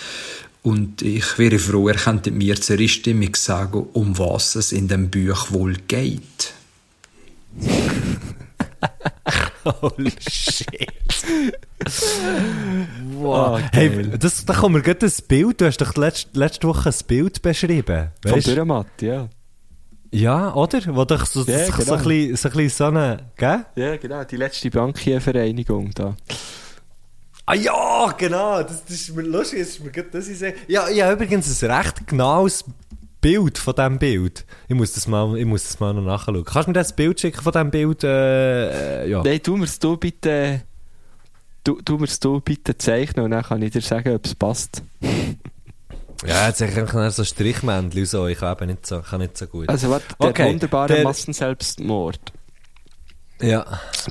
Und ich wäre froh, er könnte mir zur Stimmung sagen, um was es in dem Buch wohl geht. Holy shit. wow. hey, das, da kommt mir gerade ein Bild. Du hast doch letzte, letzte Woche ein Bild beschrieben. Weißt? Dürrematt, ja. Ja, oder? Wo doch so, Ja, so, so, genau. ein bisschen, so ein bisschen so eine, gell? Ja, genau, die letzte Bankiervereinigung da. Ah ja, genau. Das, das ist mir lustig. Das ist mir gerade, das ist, ja, ich habe übrigens ein recht genaues Bild von diesem Bild. Ich muss das mal, ich muss das mal noch nachschauen. Kannst du mir das Bild schicken von diesem Bild? Äh, äh, ja. Nein, tu mir's du bitte... Du, tu mir's du bitte zeichnen und dann kann ich dir sagen, ob es passt. Ja, jetzt habe ich so Strichmännchen und so. Ich kann eben nicht so, kann nicht so gut. Also warte, der Okay, wunderbare der- Massenselbstmord. ja.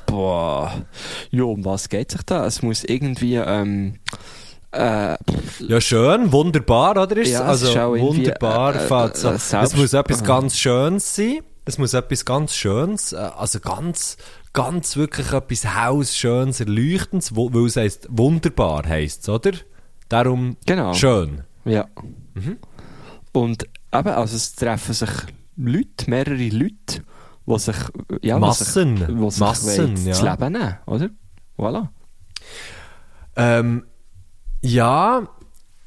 Boah. Jo, um was geht sich da? Es muss irgendwie, ähm... Äh, Ja, schön, wunderbar, oder? Ist Ja, es also irgendwie, wunderbar. äh, äh, äh, es muss etwas Ah. ganz Schönes sein. Es muss etwas ganz Schönes, äh, also ganz, ganz wirklich etwas helles, Schönes, Erleuchtendes, wo, weil es heisst, wunderbar heisst oder? Darum Genau. schön. Ja. Und eben, also es treffen sich Leute, mehrere Leute, die sich, ja, Massen. die sich, die sich Massen, wollen das ja. Leben nehmen, oder? Voilà. Ähm, ja,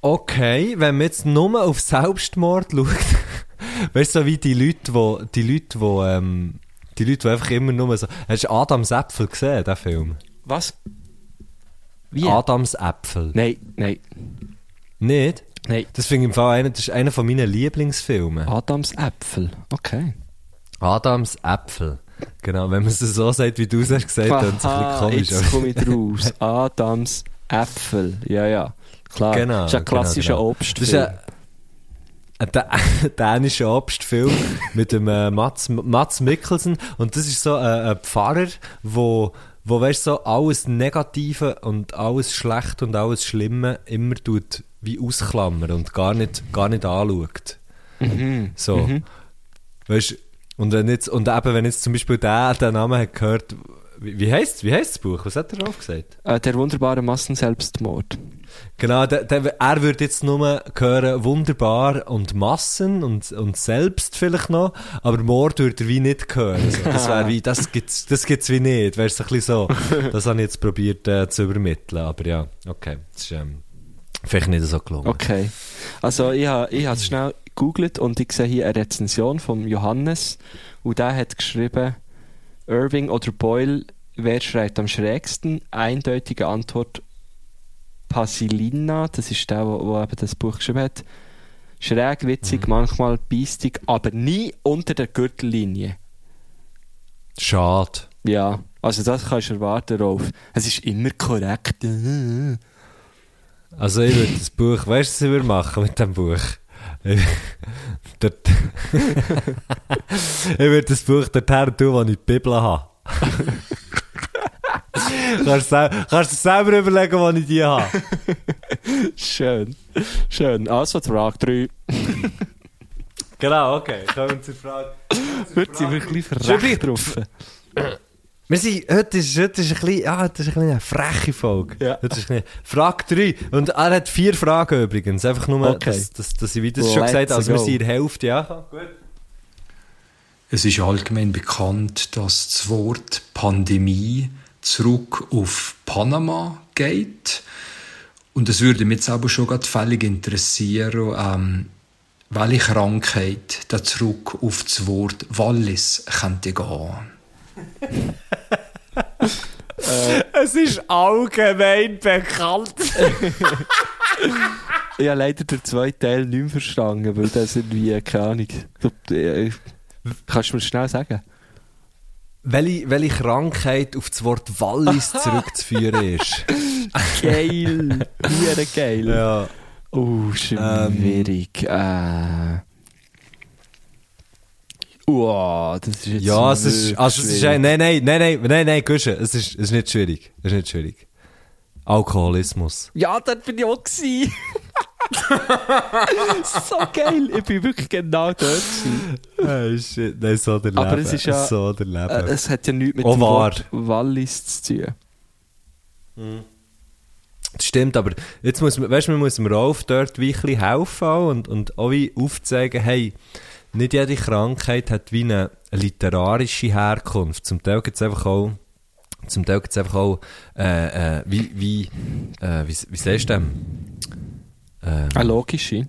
okay, wenn man jetzt nur auf Selbstmord schaut, weißt du, so wie die Leute, wo, die Leute, wo, ähm, die Leute, die einfach immer nur so, hast du Adams Äpfel gesehen, den Film? Was? Wie? Adams Äpfel. Nein, nein, Nicht? Nein. Das finde ich im Fall einer, das ist einer von meinen Lieblingsfilmen. Adams Äpfel, okay. Adams Äpfel. Genau, wenn man es so sagt, wie du es hast gesagt, dann ist es ein bisschen komisch. jetzt komme ich raus. Adams Äpfel, ja, ja. Klar, Genau, das ist ein klassischer genau, genau. Obstfilm. Das ist ein, ein dä- dänischer Obstfilm mit dem äh, Mats, Mats Mikkelsen. Und das ist so äh, ein Pfarrer, wo, wo weißt, so alles Negative und alles Schlechte und alles Schlimme immer tut wie ausklammern und gar nicht, gar nicht anschaut. Mhm. So. Mhm. Weißt, und, wenn jetzt, und eben, wenn jetzt zum Beispiel der den Namen hat gehört, wie, wie heisst wie das Buch? Was hat er drauf gesagt? Äh, der wunderbare Massenselbstmord. Genau, der, der, er würde jetzt nur hören, wunderbar und Massen und, und selbst vielleicht noch, aber Mord würde er wie nicht hören. So. Das wäre wie, das gibt's, das gibt's wie nicht. Wäre es ein bisschen so. Das habe ich jetzt probiert äh, zu übermitteln, aber ja, okay. Das ist ähm, vielleicht nicht so gelungen. Okay. Also ich habe ich es schnell gegoogelt und ich sehe hier eine Rezension von Johannes und der hat geschrieben, Irving oder Boyle, wer schreit am schrägsten? Eindeutige Antwort Pasilina, das ist der, der, eben das Buch geschrieben hat. Schräg, witzig, manchmal biestig, aber nie unter der Gürtellinie. Schade. Ja, also das kannst du erwarten, Rolf. Es ist immer korrekt. Also ich würde das Buch, weißt du, was ich würde machen mit dem Buch? Ich- Dort ich würde das Buch dorthin tun, wo ich die Bibel habe. kannst, du kannst du selber überlegen, wo ich die habe. Schön. Schön. Also, die Frage 3. Genau, okay. Kommen wir zur Frage. Heute sind wir ein bisschen Schöpfi. verreckt drauf. Wir sind, heute ist, heute ist ein bisschen, ja, heute ist ein bisschen eine freche Folge. Ja. Heute ist ein bisschen, Frage 3. Und er hat vier Fragen übrigens. Einfach nur, Okay. dass, dass, dass ich, wie das schon gesagt habe, also wir sind in der Hälfte, ja. Gut. Es ist allgemein bekannt, dass das Wort Pandemie zurück auf Panama geht. Und es würde mich jetzt aber schon gerade völlig interessieren, ähm, welche Krankheit da zurück auf das Wort Wallis könnte gehen. Es ist allgemein bekannt. Ich habe leider den zweiten Teil nicht mehr verstanden, weil das irgendwie, keine Ahnung. Du, äh, kannst du mir schnell sagen? welche, welche Krankheit auf das Wort Wallis zurückzuführen ist? Geil. Hure geil. ja. Oh, schwierig. äh. Wow, das ist jetzt Ja, es ist, wirklich also es ist, nein, nein, nein, nein, nein, nein, Gusche, es ist, es ist nicht schwierig. Es ist nicht schwierig. Alkoholismus. Ja, dort bin ich auch gewesen. so geil. Ich bin wirklich genau dort gewesen. Shit, nein, so der Aber es ist ja- So der Leben. Äh, es hat ja nichts mit Oh, dem. Wort Wallis zu tun. Das stimmt, aber jetzt muss man, weißt du, man muss dem Rolf dort wie ein bisschen helfen und, und auch wie aufzeigen, hey, nicht jede Krankheit hat wie eine literarische Herkunft. Zum Teil gibt es einfach auch, zum Teil gibt's einfach auch, äh, äh, wie, wie, äh, wie, wie sagst du dem? Ähm, Eine logische.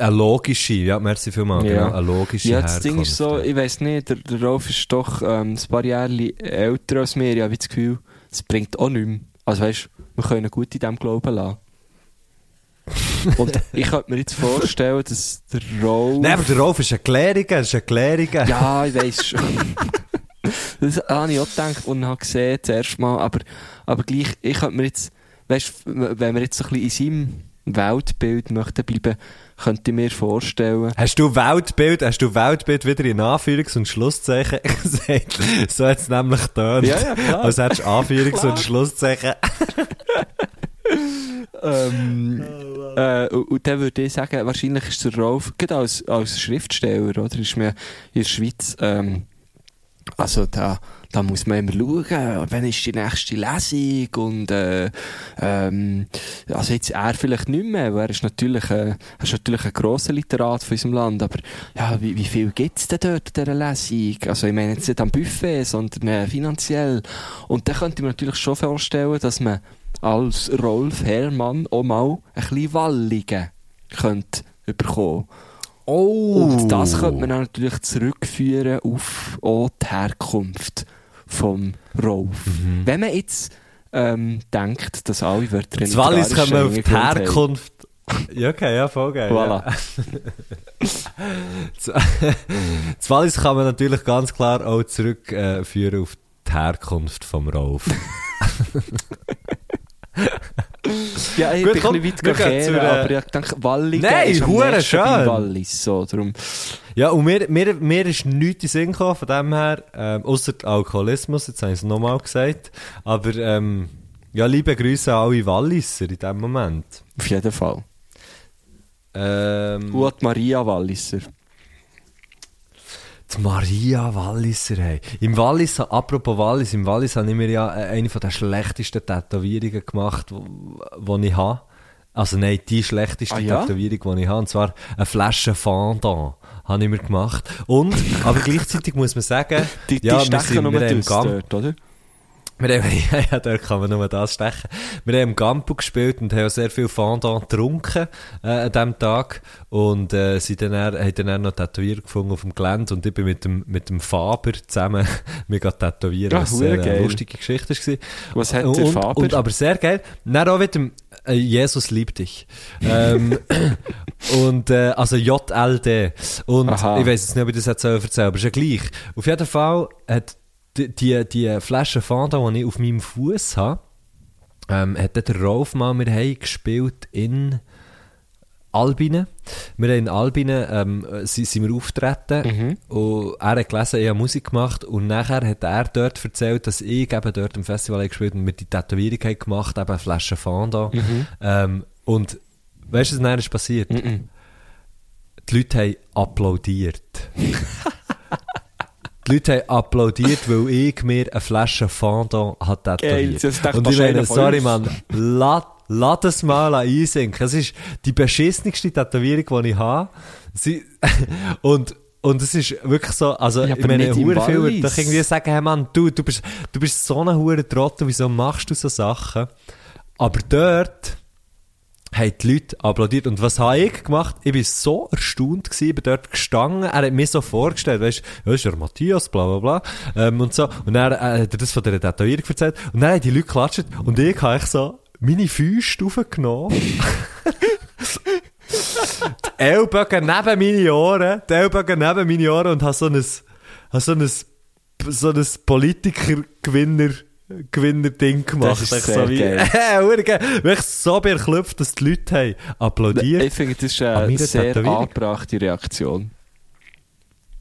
eine logische, ja, merci vielmals, Ja. genau, eine logische Ja, das Herkunft. Ding ist so, ich weiß nicht, der, der Rolf ist doch ähm, ein paar Jahre älter als mir. Ich habe das Gefühl, es bringt auch nichts mehr. Also weißt du, wir können gut in diesem Glauben lassen. Und ich könnte mir jetzt vorstellen, dass der Rolf... Nein, aber der Rolf ist eine Klärige, ist eine Klärige. Ja, ich weiß schon. das habe ich auch gedacht und habe gesehen, zuerst mal. Aber, aber gleich, ich könnte mir jetzt, weißt wenn wir jetzt so ein bisschen in seinem Weltbild möchten bleiben, könnte ich mir vorstellen, Hast du Weltbild, hast du Weltbild wieder in Anführungs- und Schlusszeichen gesagt? so hat es nämlich getan. Ja, ja, klar. Als hättest du Anführungs- und Schlusszeichen. Ähm, äh, und, dann würde ich sagen, wahrscheinlich ist der Rolf, gerade als, als Schriftsteller, oder, ist mir in der Schweiz, ähm, also da, da muss man immer schauen, wann ist die nächste Lesung und äh, ähm, also jetzt er vielleicht nicht mehr, weil er ist natürlich, äh, er ist natürlich ein grosser Literat von unserem Land, aber ja, wie, wie viel gibt's denn dort an dieser Lesung? Also ich meine jetzt nicht am Buffet, sondern äh, finanziell. Und dann könnte ich mir natürlich schon vorstellen, dass man als Rolf Herrmann auch mal ein bisschen Walligen könnte bekommen. Oh! Und das könnte man natürlich zurückführen auf auch die Herkunft vom Rolf. Mhm. Wenn man jetzt ähm, denkt, dass alle Wörter Das Wallis kommen auf die. Herkunft. Ja, okay, ja, voll geil. Voilà. Ja. Wallis kann man natürlich ganz klar auch zurückführen äh, auf die Herkunft vom Rolf. Ja, ich Gut, bin komm, ein bisschen weit gehen gekehren, zu der- aber ich denke, Walligen Nein, ist am schön. Wallis. So, darum, Ja, und mir, mir, mir ist nichts in Sinn gekommen, von dem her, ähm, außer Alkoholismus, jetzt habe ich es nochmal gesagt. Aber, ähm, ja, liebe Grüße an alle Walliser in diesem Moment. auf jeden Fall. Ähm, die Maria Walliser. Die Maria Walliser, hey. Im Wallis, apropos Wallis, im Wallis habe ich mir ja äh, eine von der schlechtesten Tätowierungen gemacht, die ich habe. Also nein, die schlechteste Ah, ja? Tätowierung, die ich habe. Und zwar eine Flasche Fondant habe ich mir gemacht. Und, aber gleichzeitig muss man sagen, Die, ja, die wir stechen sind- nur wir haben im Gamp- dort, oder? Wir haben, ja, ja, dort kann man nur das stechen. Wir haben Gampo gespielt und haben sehr viel Fondant getrunken äh, an diesem Tag. Und äh, sind dann, eher- haben dann noch Tätowierer gefunden auf dem Gelände. Und ich bin mit dem, mit dem Faber zusammen gerade tätowieren. Ja, was hure sehr, geil. eine lustige Geschichte war. Was hat und, der Faber? Und, aber sehr geil. Dann auch mit dem äh, Jesus liebt dich. ähm, und äh, also JLD. Und Aha. ich weiß jetzt nicht, ob ich das jetzt so erzählen aber ist ja gleich. Auf jeden Fall hat die, die, die Flasche Fanta, die ich auf meinem Fuß habe, ähm, hat der Rolf mal, wir haben gespielt in Albine. Wir haben in Albine ähm, sind, sind wir auftreten und er hat gelesen, ich habe Musik gemacht und nachher hat er dort erzählt, dass ich eben dort im Festival habe gespielt und wir die Tätowierung haben gemacht, eben eine Flasche Fanta. Ähm, und weißt du, was dann ist passiert? Mhm. Die Leute haben applaudiert. Die Leute haben applaudiert, weil ich mir eine Flasche Fondant hat Geil, tätowiert. dachte Und ich meine, sorry. Mann, lass, lass das mal einsinken. Es ist die beschissenste Tätowierung, die ich habe. Sie, und, und es ist wirklich so, also, Ja, ich meine, hure viel würde doch irgendwie sagen, hey Mann, du, du bist, du bist so ein hure Trottel, wieso machst du so Sachen? Aber dort, haben die Leute applaudiert. Und was habe ich gemacht? Ich bin so erstaunt gewesen, bin dort gestanden, er hat mir so vorgestellt, weißt du, ist der Matthias, bla, bla, bla, ähm, und so. Und dann äh, hat er das von der Tätowierung erzählt. Und dann haben die Leute geklatscht und ich habe echt so meine Füße aufgenommen. die Ellbogen neben meine Ohren, die Ellbogen neben meine Ohren und habe so ein, habe so ein, so ein Politiker-Gewinner Gewinner-Ding gemacht. Das ist sehr so wie, geil. äh, geil. Wirklich so beklopft, dass die Leute haben applaudiert. Ich finde, das ist eine sehr angebrachte Reaktion.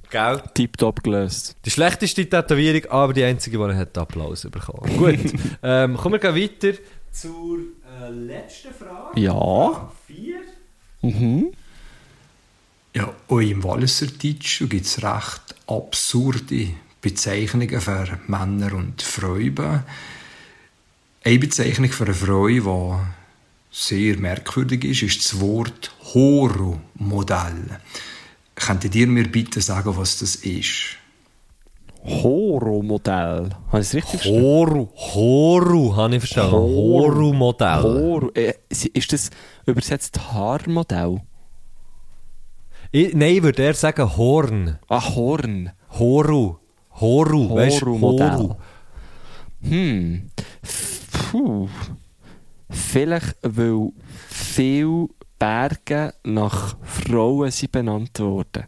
Gell? Tipptopp gelöst. Die schlechteste Tätowierung, aber die einzige, die er hat Applaus bekommen. Gut, ähm, kommen wir weiter zur äh, letzten Frage. Ja. Vier. Mhm. Ja, auch im Walliser Deutsch gibt es recht absurde Bezeichnungen für Männer und Frauen. Eine Bezeichnung für eine Frau, die sehr merkwürdig ist, ist das Wort Horo-Modell. Könntet ihr mir bitte sagen, was das ist? Horo-Modell. Habe ich es richtig verstanden? Horu, Horu, habe ich verstanden. Horu. Horu-Modell. Horo. Äh, ist das übersetzt Haarmodell? Ich- Nein, würde eher sagen Horn. Ah, Horn. Horu. Horu, weißt du? Horu. Hm. Puh. Vielleicht, weil viele Berge nach Frauen sind benannt worden.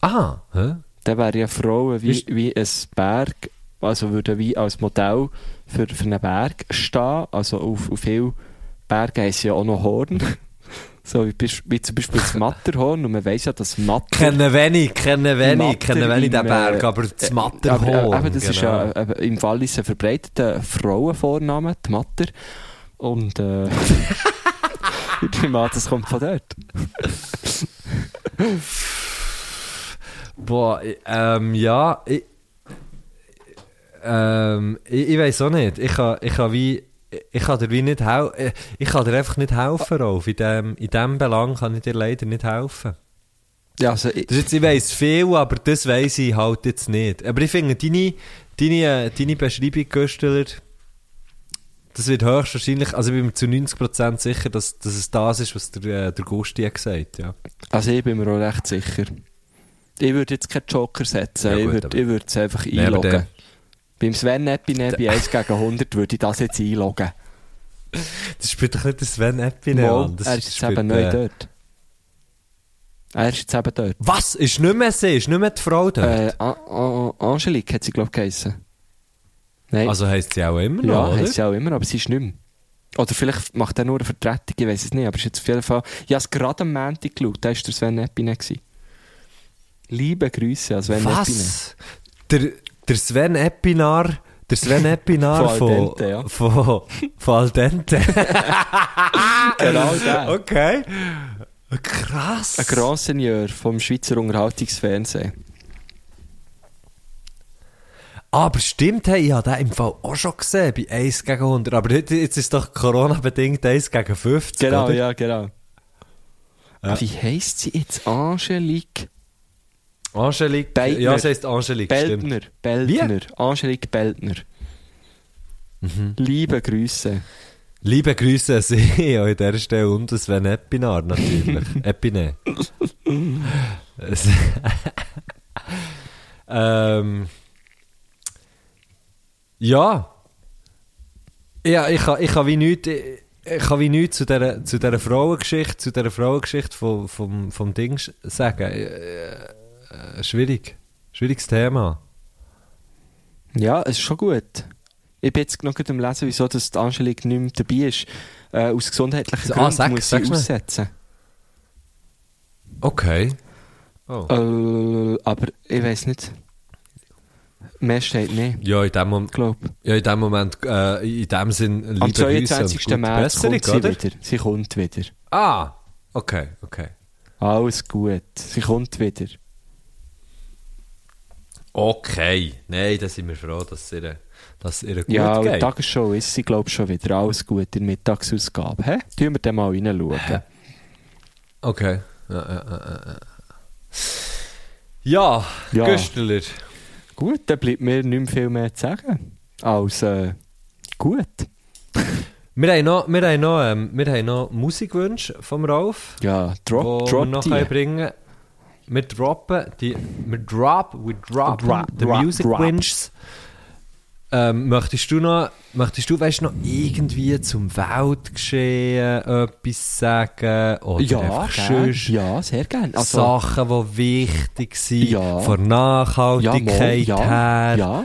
Ah, hä? Dann wären ja Frauen wie, wie ein Berg, also würden wie als Modell für, für einen Berg stehen. Also auf, auf vielen Bergen haben sie ja auch noch Horn. So wie, zum Beispiel das Matterhorn. Und man weiss ja, dass Matter... Kennen wenig, kennen wenig, kennen wenig den im, Berg, äh, aber das äh, Matterhorn. Aber, äh, eben, das ist genau. ja äh, im Wallis ein verbreiteter Frauenvorname, die Matter. Und äh, ich nehme das kommt von dort. Boah, ähm, ja, ich, ähm, ich, ich weiß auch nicht. Ich kann, ich kann wie, ich kann dir wie nicht helfen. Ich kann dir einfach nicht helfen, Rolf. In dem, in dem Belang kann ich dir leider nicht helfen. Ja, also, ich, Das jetzt, ich weiss viel, aber das weiss ich halt jetzt nicht. Aber ich finde, deine, deine, äh, deine Beschreibung, Gösteler, das wird höchstwahrscheinlich, also ich bin mir zu 90% sicher, dass, dass es das ist, was der, äh, der Gusti hat gesagt, ja. also ich bin mir auch recht sicher. Ich würde jetzt keinen Joker setzen, Ja, ich gut, ich würde es einfach einloggen. Beim Sven Epine bei 1 gegen 100 würde ich das jetzt einloggen. Das spielt doch nicht der Sven Epine an. Das er ist jetzt eben neu äh, dort. Er ist jetzt eben dort. Was? Ist nicht mehr sie? Ist nicht mehr die Frau dort? Äh, Angelique hat sie, glaube ich, geheissen. Nein. also heisst sie auch immer noch, ja, oder? heisst sie auch immer, aber sie ist nicht mehr. Oder vielleicht macht er nur eine Vertretung, ich weiß es nicht, aber es ist jetzt auf jeden Fall... Ich habe es gerade am Montag geschaut, da war der Sven Epine. Liebe Grüße an Sven Epine. Was? Der, der Sven Epinar... Der Sven Epinar Von von, Al Dente, ja. von, von Al Dente. Genau der. okay. Krass. Ein Grand Seigneur vom Schweizer Unterhaltungsfernsehen. Aber stimmt, hey, ich habe den im Fall auch schon gesehen, bei 1 gegen 100. Aber jetzt jetzt ist doch Corona-bedingt 1 gegen 50, Genau, oder? ja, genau. Ja. Wie heisst sie jetzt? Angelique Angelique. Beidner. Ja, sie heisst Angelique, stimmt. Beltner. Beltner. Angelique Beltner. Mhm. Liebe Grüße. Liebe Grüße an Sie an dieser Stelle und an Sven Epinar natürlich. Epine. Es- ähm, ja. Ja, ich kann, ich kann wie nichts, ich, kann wie nichts zu dieser, zu dieser Frauengeschichte, zu dieser Frauengeschichte vom, vom, vom Ding sagen. Äh, äh, schwierig. Schwieriges Thema. Ja, es ist schon gut. Ich bin jetzt noch gerade am Lesen, wieso dass die Angelique nicht mehr dabei ist. Äh, aus gesundheitlichen Ah, Gründen sag- muss sie aussetzen. Okay. Oh. Äh, aber ich weiß nicht. Mehr steht nicht, Ja, in dem, Mom glaub. ja, in dem Moment, äh, in dem Sinn, liebe Am Grüße und 22. gute März kommt sie oder? wieder. Sie kommt wieder. Ah, okay, okay. Alles gut. Sie kommt wieder. Okay. Nein, da sind wir froh, dass es ihr, dass es ihr gut ja, die geht. Tagesshow ist sie, glaube ich, schon wieder. Alles gut in der Mittagsausgabe. Hä? Tun wir dann mal reinschauen. Okay. Ja, ja, ja, ja, ja. Ja, Ja. Güstler. Gut, dann bleibt mir nicht mehr viel mehr zu sagen. Als, äh, gut. Wir haben noch, wir haben noch, ähm, wir haben noch Musikwünsche vom Ralf, Ja, drop, wir drop noch die. können bringen Wir droppen die, wir drop, we drop, Drop, the drop, Music drop. Wünsche. Ähm, möchtest du noch, möchtest du, weißt, noch irgendwie zum Weltgeschehen etwas sagen? Oder Ja, einfach gern. ja, sehr gerne. Also, Sachen, die wichtig sind, Ja. von ja, Nachhaltigkeit mal, ja, her. ja.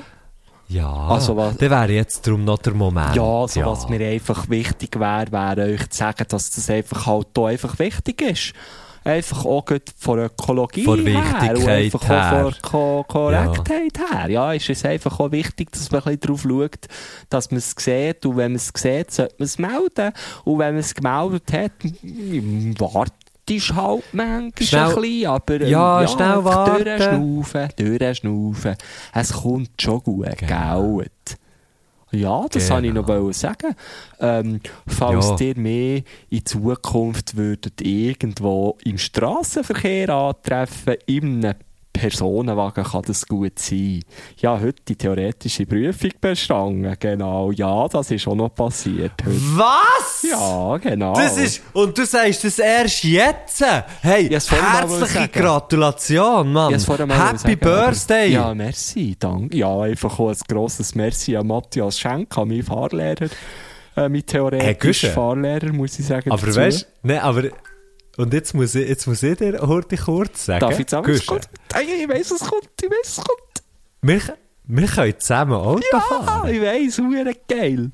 Ja, Also was- dann wäre jetzt darum noch der Moment. Ja, also was mir einfach wichtig wäre, wäre euch zu sagen, dass das einfach halt hier einfach wichtig ist. Einfach auch von Ökologie Von her und einfach her. auch von Ko Korrektheit her. Ja, ist es einfach auch wichtig, dass man ein bisschen darauf schaut, dass man es sieht und wenn man es sieht, sollte man es melden. Und wenn man es gemeldet hat, m- wartest halt manchmal Schnell- ein bisschen, aber ähm, Ja, schnell einfach warten. Durchschnaufen, durchschnaufen. Es kommt schon gut, Genau. gell? Ja, das wollte ich noch Genau. sagen. Ähm, falls Ja. ihr mehr in Zukunft würdet irgendwo im Straßenverkehr antreffen, in einem Personenwagen kann das gut sein. Ja, heute die theoretische Prüfung bestanden, genau. Ja, das ist auch noch passiert heute. Was? Ja, genau. Das ist, und du sagst das erst jetzt. Hey, herzliche. Gratulation, Mann. Happy sagen, Birthday. Aber, ja, merci, danke. Ja, einfach auch ein grosses Merci an Matthias Schenk, an meinen Fahrlehrer. Äh, mein Hey, theoretischer Güsche. Fahrlehrer, muss ich sagen. aber dazu. weißt du, ne, aber, und jetzt muss ich, jetzt muss ich dir heute kurz sagen. Darf ich kommt? Ich weiss, es kommt, ich weiss, es kommt. Wir, wir können zusammen Auto Ah, fahren. ich weiss, hure geil.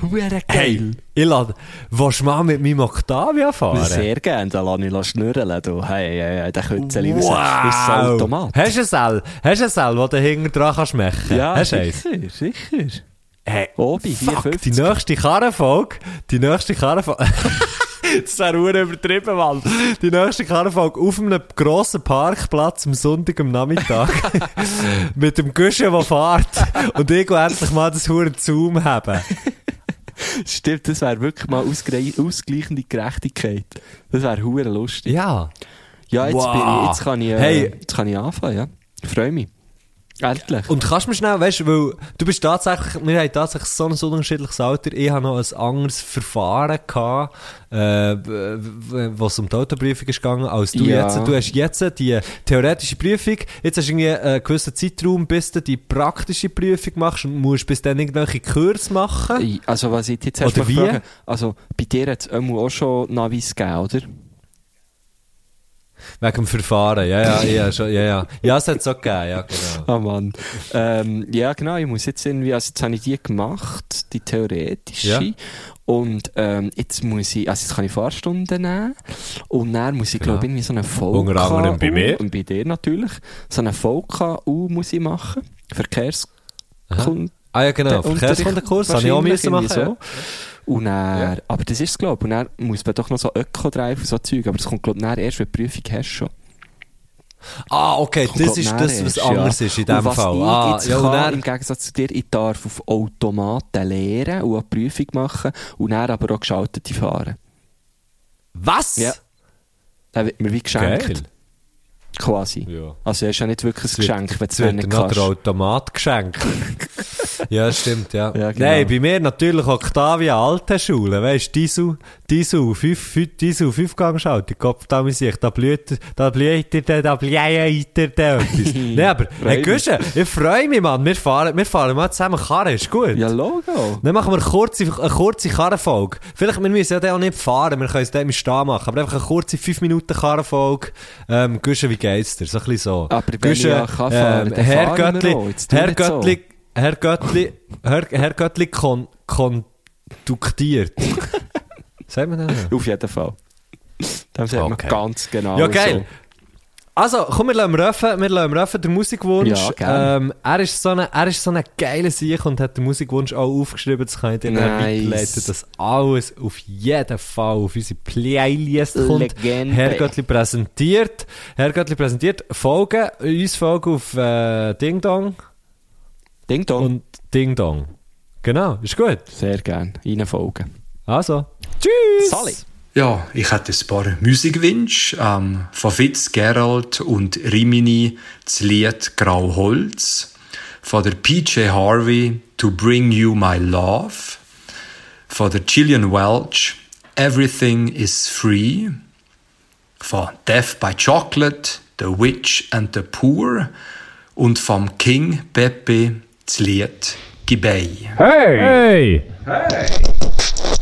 Hure geil. Hey, ich lade, willst du mal mit meinem Octavia fahren? Sehr gerne, dann lasse ich ihn schnurren. Du. Hey, hey, hey, der Kützeli. Wow. Ist ein Automat. Hast du ein Seil? Hast du ein Seil, das du hinten dran kannst machen? Ja, Hast du eins? sicher, sicher. Hey, Obi, fuck, 4,50. die nächste Karrenfolge, die nächste Karrenfolge, das wäre ur übertrieben, Mann. Die nächste Karrenfolge auf einem grossen Parkplatz am Sonntag am Nachmittag mit dem Guschen, der fährt und ich endlich mal das Huren Zoom haben. Stimmt, das wäre wirklich mal ausgleichende Gerechtigkeit. Das wäre hure lustig. Ja. Ja, jetzt, Wow. bin ich, jetzt, kann ich, äh, Hey. jetzt kann ich anfangen, ja. Ich freue mich. Endlich. Und kannst du mir schnell, weißt du, weil du bist tatsächlich, wir haben tatsächlich so ein unterschiedliches Alter. Ich habe noch ein anderes Verfahren gehabt, äh, was um die Autoprüfung ist gegangen, als du Ja. jetzt. Du hast jetzt die theoretische Prüfung, jetzt hast du irgendwie einen gewissen Zeitraum, bis du die praktische Prüfung machst und musst bis dann irgendwelche Kurs machen. Also, was ich jetzt erst Oder mal also, bei dir hat es auch schon Navis gegeben, oder? Wegen dem Verfahren, ja, ja, ja, schon, ja, ja. Ja, es hat es auch gegeben, ja, genau. Ah, Mann. ähm, ja, genau, ich muss jetzt irgendwie, also jetzt habe ich die gemacht, die theoretische. Ja. Und ähm, jetzt muss ich, also jetzt kann ich Fahrstunden nehmen. Und dann muss ich, Genau. glaube ich, irgendwie so eine VKU. Unter anderem bei mir. Und bei dir natürlich. So eine VKU muss ich machen. Verkehrskund. Ah, ja, genau. Verkehrskundenkurs habe ich auch müssen machen. irgendwie Ja. Und dann, Ja. aber das ist es, glaube ich. Und dann muss man doch noch so Öko-Drive und so Zeug. Aber das kommt, glaube ich, erst, wenn du die Prüfung hast schon. Ah, okay, das glaub, ist das, was anders ja. ist in dem was Fall. Ich Ah, jetzt ja, kann, dann, im Gegensatz zu dir, ich darf auf Automaten lernen und eine Prüfung machen und dann aber auch geschaltete fahren. was? Ja. Dann wird mir wie geschenkt. Geil. Quasi. Ja. Also, es ist ja nicht wirklich ein Geschenk, wenn du es nicht kannst. der Automat geschenkt. ja, stimmt, ja. Ja, genau. Nein, bei mir natürlich Octavia alte Schule, weißt du, Diesel, Diesel, fünf, fünf, Diesel, Fünfgangschaltung, Kopf, da muss ich, da blüht, da blüht er, da blüht er etwas. Nein, aber, hey. Guschen, ich freue mich, Mann, wir fahren, wir fahren mal zusammen Karren, ist gut. Ja, Logo. Dann machen wir eine kurze, eine kurze Karrenfolge. Vielleicht, wir müssen ja auch nicht fahren, wir können es dann im Stehen machen, aber einfach eine kurze 5 Minuten Karrenfolge. Ähm, Guschen, wie geht's dir? So ein bisschen so. Aber wenn Guschen, ich ja kann fahren, dann Herr Göttli, Herr nicht so. Göttli, Herr Göttli, Herr, Herr Göttli kon, konduktiert. Sagen wir das? Auf jeden Fall. Dann sagt man Okay. ganz genau Ja, geil. Also, komm, wir lassen Röffen, wir lassen Röffen den Musikwunsch. Ja, ähm, er, ist so eine, er ist so eine geile Sieg und hat den Musikwunsch auch aufgeschrieben. Das kann ich dir Nice. weiterleiten, dass alles auf jeden Fall auf unsere Playlist kommt. Legende. Herr Göttli präsentiert. Herr Göttli präsentiert. Folgen, uns folgen auf äh, Ding Dong Ding Dong. und Ding Dong. Genau, ist gut. Sehr gerne. Reinfolgen. Also, tschüss! Sally. Ja, ich hätte ein paar Musikwünsche. Ähm, von Fitzgerald und Rimini das Lied Grau Holz. Von der PJ Harvey To Bring You My Love. Von der Gillian Welch Everything is Free. Von Death by Chocolate The Witch and the Poor. Und vom King Pepe das Lied Gibey. Hey! Du, du,